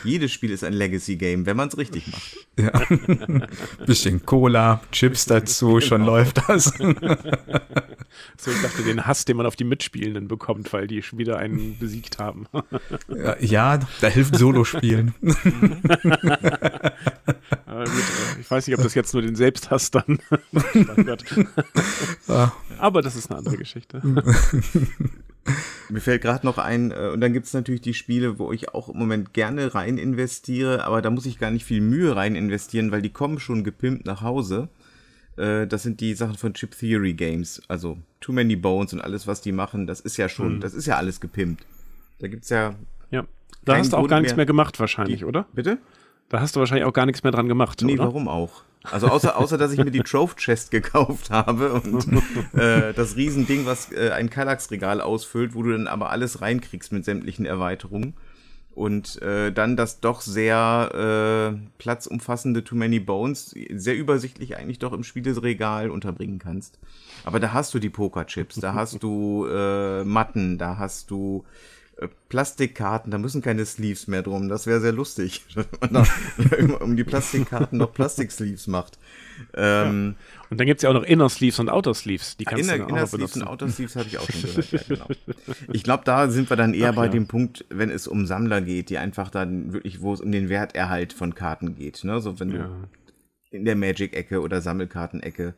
Jedes Spiel ist ein Legacy-Game, wenn man es richtig macht. Ja. Bisschen Cola, Chips dazu, genau. schon läuft das. so, ich dachte, den Hass, den man auf die Mitspielenden bekommt, weil die schon wieder einen besiegt haben. ja, ja da hilft Solo-Spielen. ich weiß nicht, ob das jetzt nur den Selbsthass dann. Aber das ist eine andere Geschichte. Mir fällt gerade noch ein, äh, und dann gibt es natürlich die Spiele, wo ich auch im Moment gerne rein investiere, aber da muss ich gar nicht viel Mühe rein investieren, weil die kommen schon gepimpt nach Hause. Äh, das sind die Sachen von Chip Theory Games, also Too Many Bones und alles, was die machen, das ist ja schon, mhm. das ist ja alles gepimpt. Da gibt's ja. Ja. Da hast du auch gar nichts mehr gemacht, wahrscheinlich, die, oder? Bitte? Da hast du wahrscheinlich auch gar nichts mehr dran gemacht. Nee, oder? warum auch? Also außer, außer dass ich mir die Trove Chest gekauft habe und äh, das Riesending, was äh, ein Kallax-Regal ausfüllt, wo du dann aber alles reinkriegst mit sämtlichen Erweiterungen. Und äh, dann das doch sehr äh, platzumfassende Too Many Bones, sehr übersichtlich eigentlich doch im Spieleregal unterbringen kannst. Aber da hast du die Pokerchips, da hast du äh, Matten, da hast du Plastikkarten, da müssen keine Sleeves mehr drum. Das wäre sehr lustig, wenn man da um die Plastikkarten noch Plastik-Sleeves macht. Ähm, ja. Und dann gibt es ja auch noch Inner Sleeves und Outer Sleeves. Die kannst inner, du auch Inner Sleeves und Outer Sleeves habe ich auch schon gehört. Ja, genau. Ich glaube, da sind wir dann eher Ach, bei ja. dem Punkt, wenn es um Sammler geht, die einfach dann wirklich, wo es um den Werterhalt von Karten geht. Ne? So wenn du in der Magic-Ecke oder Sammelkarten-Ecke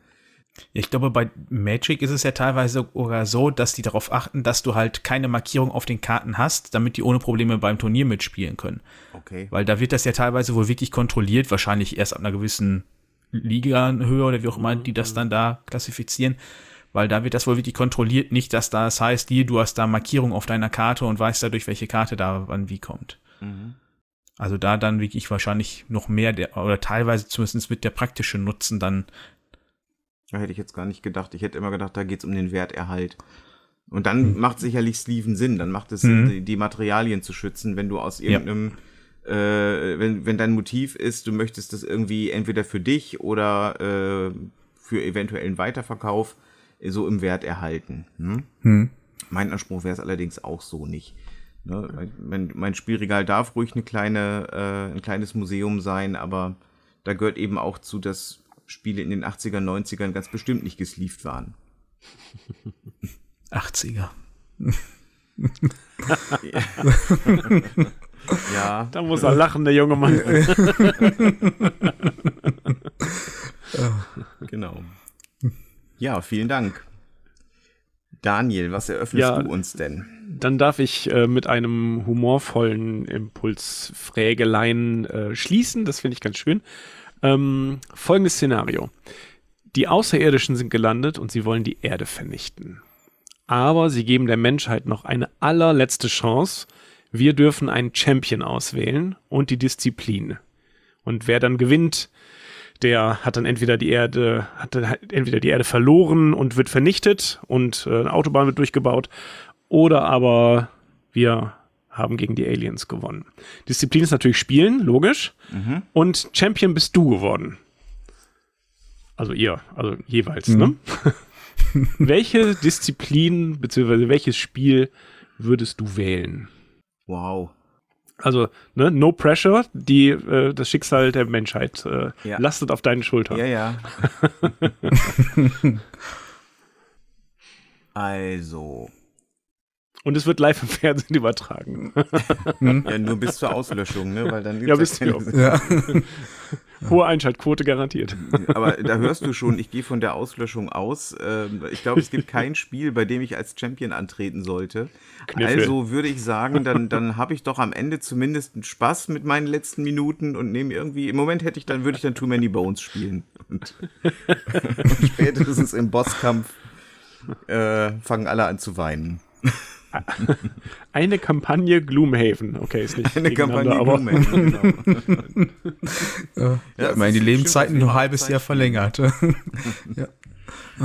ich glaube, bei Magic ist es ja teilweise sogar so, dass die darauf achten, dass du halt keine Markierung auf den Karten hast, damit die ohne Probleme beim Turnier mitspielen können. Okay. Weil da wird das ja teilweise wohl wirklich kontrolliert, wahrscheinlich erst ab einer gewissen Liga-Höhe oder wie auch immer, die das dann da klassifizieren. Weil da wird das wohl wirklich kontrolliert, nicht, dass das heißt, hier, du hast da Markierung auf deiner Karte und weißt dadurch, welche Karte da wann wie kommt. Mhm. Also da dann wirklich wahrscheinlich noch mehr der, oder teilweise zumindest wird der praktische Nutzen dann da hätte ich jetzt gar nicht gedacht. Ich hätte immer gedacht, da geht es um den Werterhalt. Und dann macht sicherlich Sleeven Sinn, dann macht es Sinn, die, die Materialien zu schützen, wenn du aus irgendeinem, äh, wenn, wenn dein Motiv ist, du möchtest das irgendwie entweder für dich oder äh, für eventuellen Weiterverkauf so im Wert erhalten. Hm? Mein Anspruch wäre es allerdings auch so nicht. Ne? Mein, mein, mein Spielregal darf ruhig eine kleine, äh, ein kleines Museum sein, aber da gehört eben auch zu, dass Spiele in den 80er, 90ern ganz bestimmt nicht gesleeved waren. 80er. Ja, Da muss er lachen, der junge Mann. genau. Ja, vielen Dank. Daniel, was eröffnest Ja. du uns denn? Dann darf ich äh, mit einem humorvollen Impuls Frägelein äh, schließen. Das finde ich ganz schön. Ähm, folgendes Szenario. Die Außerirdischen sind gelandet und sie wollen die Erde vernichten. Aber sie geben der Menschheit noch eine allerletzte Chance. Wir dürfen einen Champion auswählen und die Disziplin. Und wer dann gewinnt, der hat dann entweder die Erde, hat dann halt entweder die Erde verloren und wird vernichtet und äh, eine Autobahn wird durchgebaut, oder aber wir haben gegen die Aliens gewonnen. Disziplin ist natürlich Spielen, logisch. Und Champion bist du geworden. Also ihr, also jeweils, ne? Welche Disziplin bzw. welches Spiel würdest du wählen? Wow. Also, ne, no pressure, die, äh, das Schicksal der Menschheit äh, Ja. lastet auf deinen Schultern. Ja, ja. also, Und es wird live im Fernsehen übertragen. ja, nur bis zur Auslöschung, ne? Weil dann Ja, bis zur- Ja. Hohe Einschaltquote garantiert. Aber da hörst du schon, ich gehe von der Auslöschung aus. Ähm, Ich glaube, es gibt kein Spiel, bei dem ich als Champion antreten sollte. Kniffel. Also würde ich sagen, dann, dann habe ich doch am Ende zumindest einen Spaß mit meinen letzten Minuten und nehme irgendwie, im Moment hätte ich dann, würde ich dann Too Many Bones spielen. Und, und spätestens im Bosskampf äh, fangen alle an zu weinen. Eine Kampagne Gloomhaven. Okay, ist nicht Eine gegeneinander, Kampagne aber Gloomhaven, genau. Ja, Ja, immerhin die das ist Lebenszeiten nur ein halbes Jahr verlängert.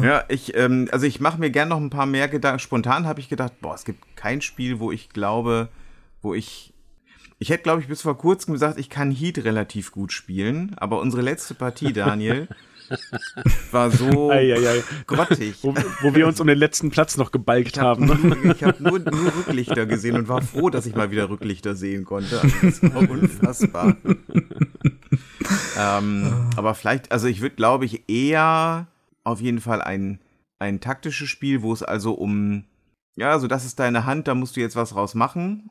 Ja, ich, ähm, also ich mache mir gern noch ein paar mehr Gedanken. Spontan habe ich gedacht, boah, es gibt kein Spiel, wo ich glaube, wo ich. Ich hätte, glaube ich, bis vor kurzem gesagt, ich kann Heat relativ gut spielen, aber unsere letzte Partie, Daniel, war so Ei, ei, ei. grottig. wo, wo wir uns um den letzten Platz noch gebalgt Ich habe haben. Nur, ich hab nur, nur Rücklichter gesehen und war froh, dass ich mal wieder Rücklichter sehen konnte. Also das war unfassbar. ähm, aber vielleicht, also ich würde, glaube ich, eher auf jeden Fall ein, ein taktisches Spiel, wo es also um, ja, so das ist deine Hand, da musst du jetzt was raus machen,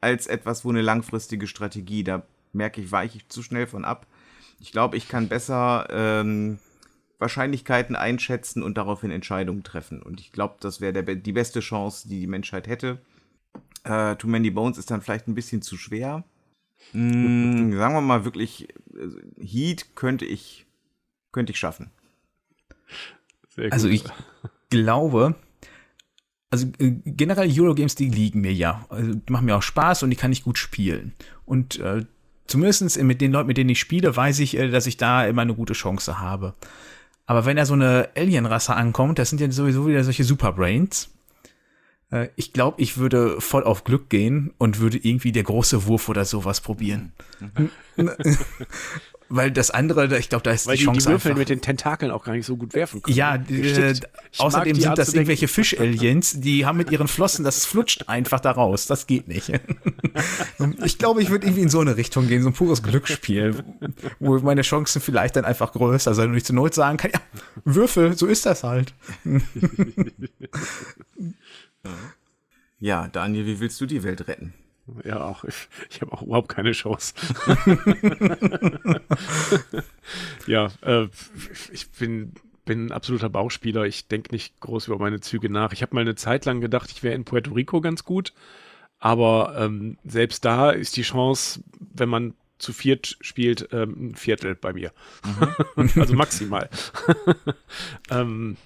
als etwas, wo eine langfristige Strategie, da merke ich, weiche ich zu schnell von ab. Ich glaube, ich kann besser ähm, Wahrscheinlichkeiten einschätzen und daraufhin Entscheidungen treffen. Und ich glaube, das wäre be die beste Chance, die die Menschheit hätte. Äh, Too Many Bones ist dann vielleicht ein bisschen zu schwer. Mm, sagen wir mal wirklich, äh, Heat könnte ich, könnte ich schaffen. Sehr gut. Also ich glaube, also äh, generell Eurogames, die liegen mir ja. Also, die machen mir auch Spaß und die kann ich gut spielen. Und äh, zumindest mit den Leuten, mit denen ich spiele, weiß ich, äh, dass ich da immer eine gute Chance habe. Aber wenn da so eine Alien-Rasse ankommt, das sind ja sowieso wieder solche Superbrains. Äh, ich glaube, ich würde voll auf Glück gehen und würde irgendwie der große Wurf oder sowas probieren. Weil das andere, ich glaube, da ist Weil die die, die Chance Würfel einfach. mit den Tentakeln auch gar nicht so gut werfen können. Ja, äh, außerdem die sind Art das irgendwelche Fisch-Aliens, die haben mit ihren Flossen, das flutscht einfach da raus. Das geht nicht. Ich glaube, ich würde irgendwie in so eine Richtung gehen, so ein pures Glücksspiel. Wo meine Chancen vielleicht dann einfach größer sind und ich zur Not sagen kann, ja, Würfel, so ist das halt. Ja, Daniel, wie willst du die Welt retten? Ja, auch. Ich, ich habe auch überhaupt keine Chance. ja, äh, ich bin, bin ein absoluter Bauchspieler. Ich denke nicht groß über meine Züge nach. Ich habe mal eine Zeit lang gedacht, ich wäre in Puerto Rico ganz gut. Aber ähm, selbst da ist die Chance, wenn man zu viert spielt, ähm, ein Viertel bei mir. also maximal. ähm,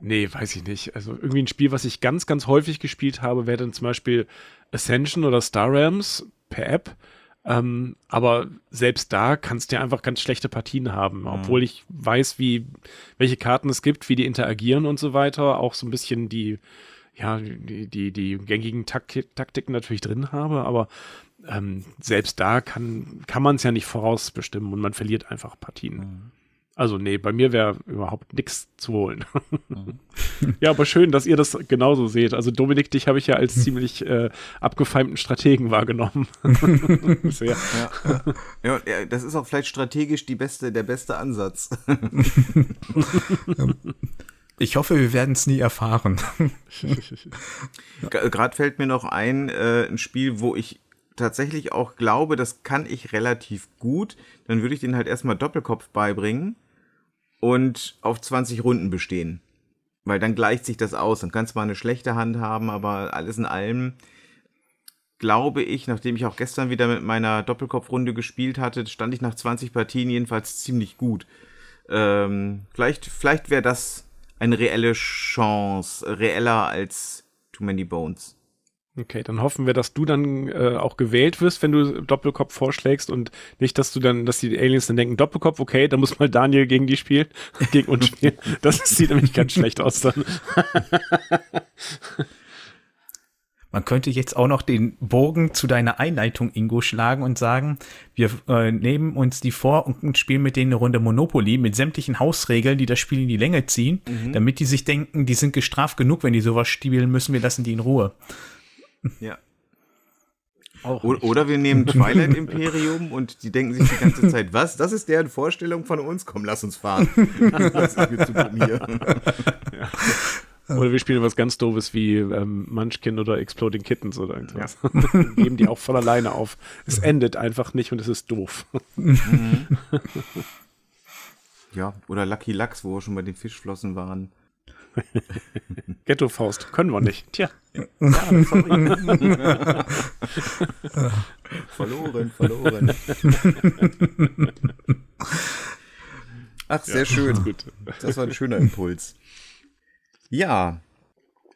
nee, weiß ich nicht. Also irgendwie ein Spiel, was ich ganz, ganz häufig gespielt habe, wäre dann zum Beispiel Ascension oder Star Realms per App. Ähm, aber selbst da kannst du ja einfach ganz schlechte Partien haben, obwohl ich weiß, wie, welche Karten es gibt, wie die interagieren und so weiter. Auch so ein bisschen die ja, die, die, die gängigen Tak Taktiken natürlich drin habe, aber ähm, selbst da kann, kann man es ja nicht vorausbestimmen und man verliert einfach Partien. Mhm. Also nee, bei mir wäre überhaupt nichts zu holen. ja, aber schön, dass ihr das genauso seht. Also Dominik, dich habe ich ja als ziemlich äh, abgefeimten Strategen wahrgenommen. Sehr. Ja. ja, ja, das ist auch vielleicht strategisch die beste, der beste Ansatz. Ich hoffe, wir werden es nie erfahren. Gerade fällt mir noch ein, äh, ein Spiel, wo ich tatsächlich auch glaube, das kann ich relativ gut. Dann würde ich den halt erstmal Doppelkopf beibringen und auf 20 Runden bestehen. Weil dann gleicht sich das aus. Dann kannst du mal eine schlechte Hand haben, aber alles in allem glaube ich, nachdem ich auch gestern wieder mit meiner Doppelkopfrunde gespielt hatte, stand ich nach 20 Partien jedenfalls ziemlich gut. Ähm, vielleicht vielleicht wäre das eine reelle Chance, reeller als Too Many Bones. Okay, dann hoffen wir, dass du dann äh, auch gewählt wirst, wenn du Doppelkopf vorschlägst und nicht, dass du dann, dass die Aliens dann denken, Doppelkopf, okay, dann muss mal Daniel gegen die spielen, gegen uns spielen. Das sieht nämlich ganz schlecht aus dann. Man könnte jetzt auch noch den Bogen zu deiner Einleitung, Ingo, schlagen und sagen, wir äh, nehmen uns die vor und spielen mit denen eine Runde Monopoly mit sämtlichen Hausregeln, die das Spiel in die Länge ziehen, Mhm. damit die sich denken, die sind gestraft genug, wenn die sowas spielen, müssen wir lassen die in Ruhe. Ja. Auch O- nicht. Oder wir nehmen Twilight Imperium und die denken sich die ganze Zeit, was? Das ist deren Vorstellung von uns? Komm, lass uns fahren. Das ist mir zu dumm hier. Oder wir spielen was ganz doofes wie ähm, Munchkin oder Exploding Kittens oder irgendwas. Geben die auch von alleine auf. Es endet einfach nicht und es ist doof. Ja, oder Lucky Lux, wo wir schon bei den Fischflossen waren. Ghetto Faust können wir nicht. Tja. Verloren, verloren. Ach, sehr schön. Gut. Das war ein schöner Impuls. Ja.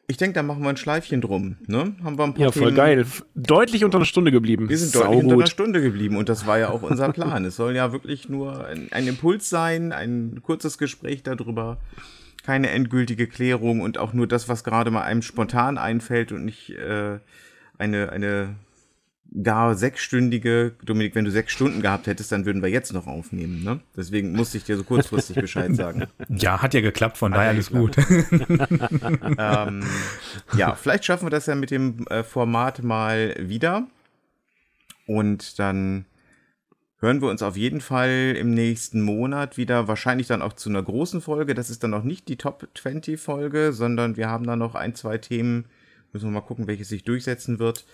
Ich denke, da machen wir ein Schleifchen drum. Ne? Haben wir ein paar Ja, voll Themen- geil. Deutlich unter einer Stunde geblieben. Wir sind Sau deutlich unter einer gut. Stunde geblieben und das war ja auch unser Plan. es soll ja wirklich nur ein, ein Impuls sein, ein kurzes Gespräch darüber, keine endgültige Klärung und auch nur das, was gerade mal einem spontan einfällt und nicht äh, eine, eine gar sechsstündige, Dominik, wenn du sechs Stunden gehabt hättest, dann würden wir jetzt noch aufnehmen. Ne? Deswegen musste ich dir so kurzfristig Bescheid sagen. Ja, hat ja geklappt, von daher alles geklappt. gut. ähm, ja, vielleicht schaffen wir das ja mit dem äh, Format mal wieder. Und dann hören wir uns auf jeden Fall im nächsten Monat wieder. Wahrscheinlich dann auch zu einer großen Folge. Das ist dann noch nicht die Top 20 Folge, sondern wir haben da noch ein, zwei Themen. Müssen wir mal gucken, welches sich durchsetzen wird.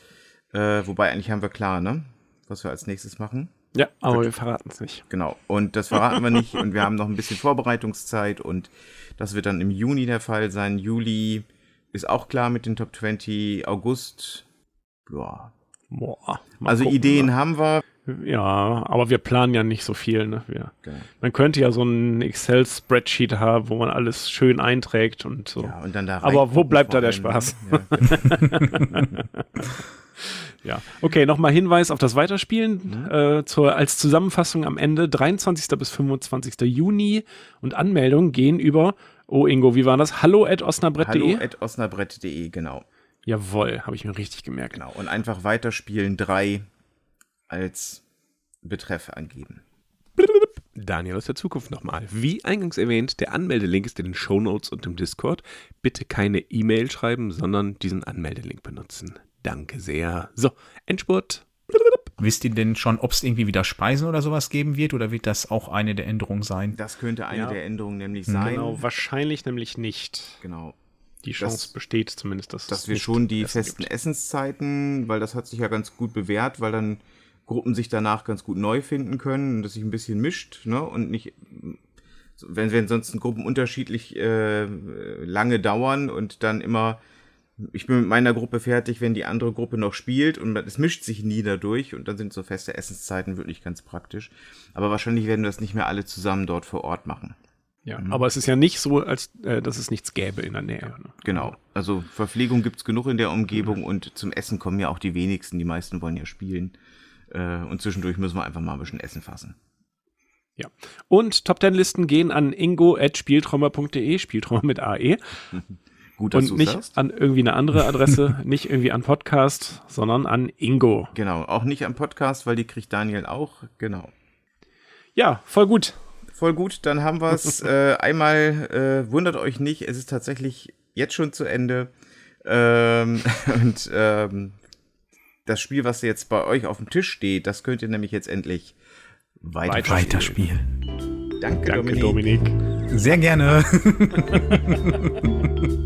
Äh, wobei eigentlich haben wir klar, ne? Was wir als nächstes machen. Ja, aber wir verraten es nicht. Genau. Und das verraten wir nicht. Und wir haben noch ein bisschen Vorbereitungszeit. Und das wird dann im Juni der Fall sein. Juli ist auch klar mit den Top 20. August, ja. Boah, Also gucken, Ideen haben wir. Ja, aber wir planen ja nicht so viel. Ne? Wir, Genau. man könnte ja so ein Excel-Spreadsheet haben, wo man alles schön einträgt und so. Ja, und dann da Aber wo bleibt da der Spaß? Ja, genau. Ja, okay, nochmal Hinweis auf das Weiterspielen. Mhm. Äh, zur, als Zusammenfassung am Ende 23. bis 25. Juni und Anmeldungen gehen über, oh Ingo, wie war das? Hallo at osnabrett.de? Hallo at osnabrett.de, genau. Jawohl, habe ich mir richtig gemerkt. Genau. Und einfach weiterspielen 3 als Betreff angeben. Daniel aus der Zukunft nochmal. Wie eingangs erwähnt, der Anmeldelink ist in den Shownotes und im Discord. Bitte keine E-Mail schreiben, sondern diesen Anmeldelink benutzen. Danke sehr. So, Endspurt. Wisst ihr denn schon, ob es irgendwie wieder Speisen oder sowas geben wird oder wird das auch eine der Änderungen sein? Das könnte eine Ja. der Änderungen nämlich sein. Genau, wahrscheinlich nämlich nicht. genau. Die Chance Das- besteht zumindest, dass, dass es wir nicht schon die Essen festen gibt. Essenszeiten, weil das hat sich ja ganz gut bewährt, weil dann Gruppen sich danach ganz gut neu finden können und das sich ein bisschen mischt, ne? Und nicht, wenn, wenn sonst Gruppen unterschiedlich äh, lange dauern und dann immer, ich bin mit meiner Gruppe fertig, wenn die andere Gruppe noch spielt und es mischt sich nie dadurch und dann sind so feste Essenszeiten wirklich ganz praktisch. Aber wahrscheinlich werden wir das nicht mehr alle zusammen dort vor Ort machen. Ja, aber es ist ja nicht so, als äh, dass es nichts gäbe in der Nähe. Ne? Genau. Also Verpflegung gibt's genug in der Umgebung und zum Essen kommen ja auch die wenigsten. Die meisten wollen ja spielen. Äh, Und zwischendurch müssen wir einfach mal ein bisschen Essen fassen. Ja. Und Top 10 Listen gehen an ingo.spieltraumer.de, Spieltraumer mit. AE. Gut, dass Und nicht sagst. an irgendwie eine andere Adresse, nicht irgendwie an Podcast, sondern an Ingo. Genau, auch nicht am Podcast, weil die kriegt Daniel auch. Genau. Ja, voll gut. Voll gut, dann haben wir es. äh, einmal, äh, wundert euch nicht, es ist tatsächlich jetzt schon zu Ende. Ähm, und ähm, das Spiel, was jetzt bei euch auf dem Tisch steht, das könnt ihr nämlich jetzt endlich weiter Weiterspielen. Danke, Danke, Dominik. Dominik. Sehr gerne.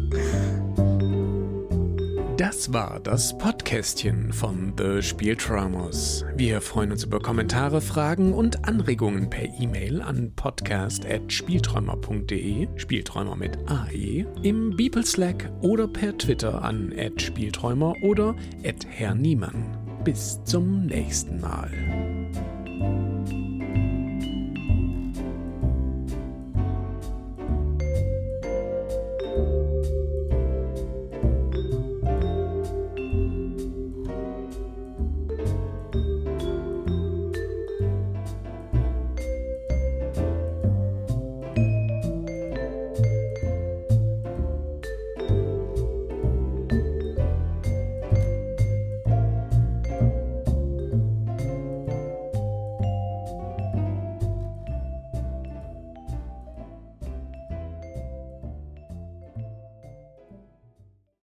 Das war das Podcastchen von The Spieltraumers. Wir freuen uns über Kommentare, Fragen und Anregungen per E-Mail an podcast.spielträumer.de, Spielträumer mit AE, im Beeple Slack oder per Twitter an @spielträumer oder @herr Niemann. Bis zum nächsten Mal.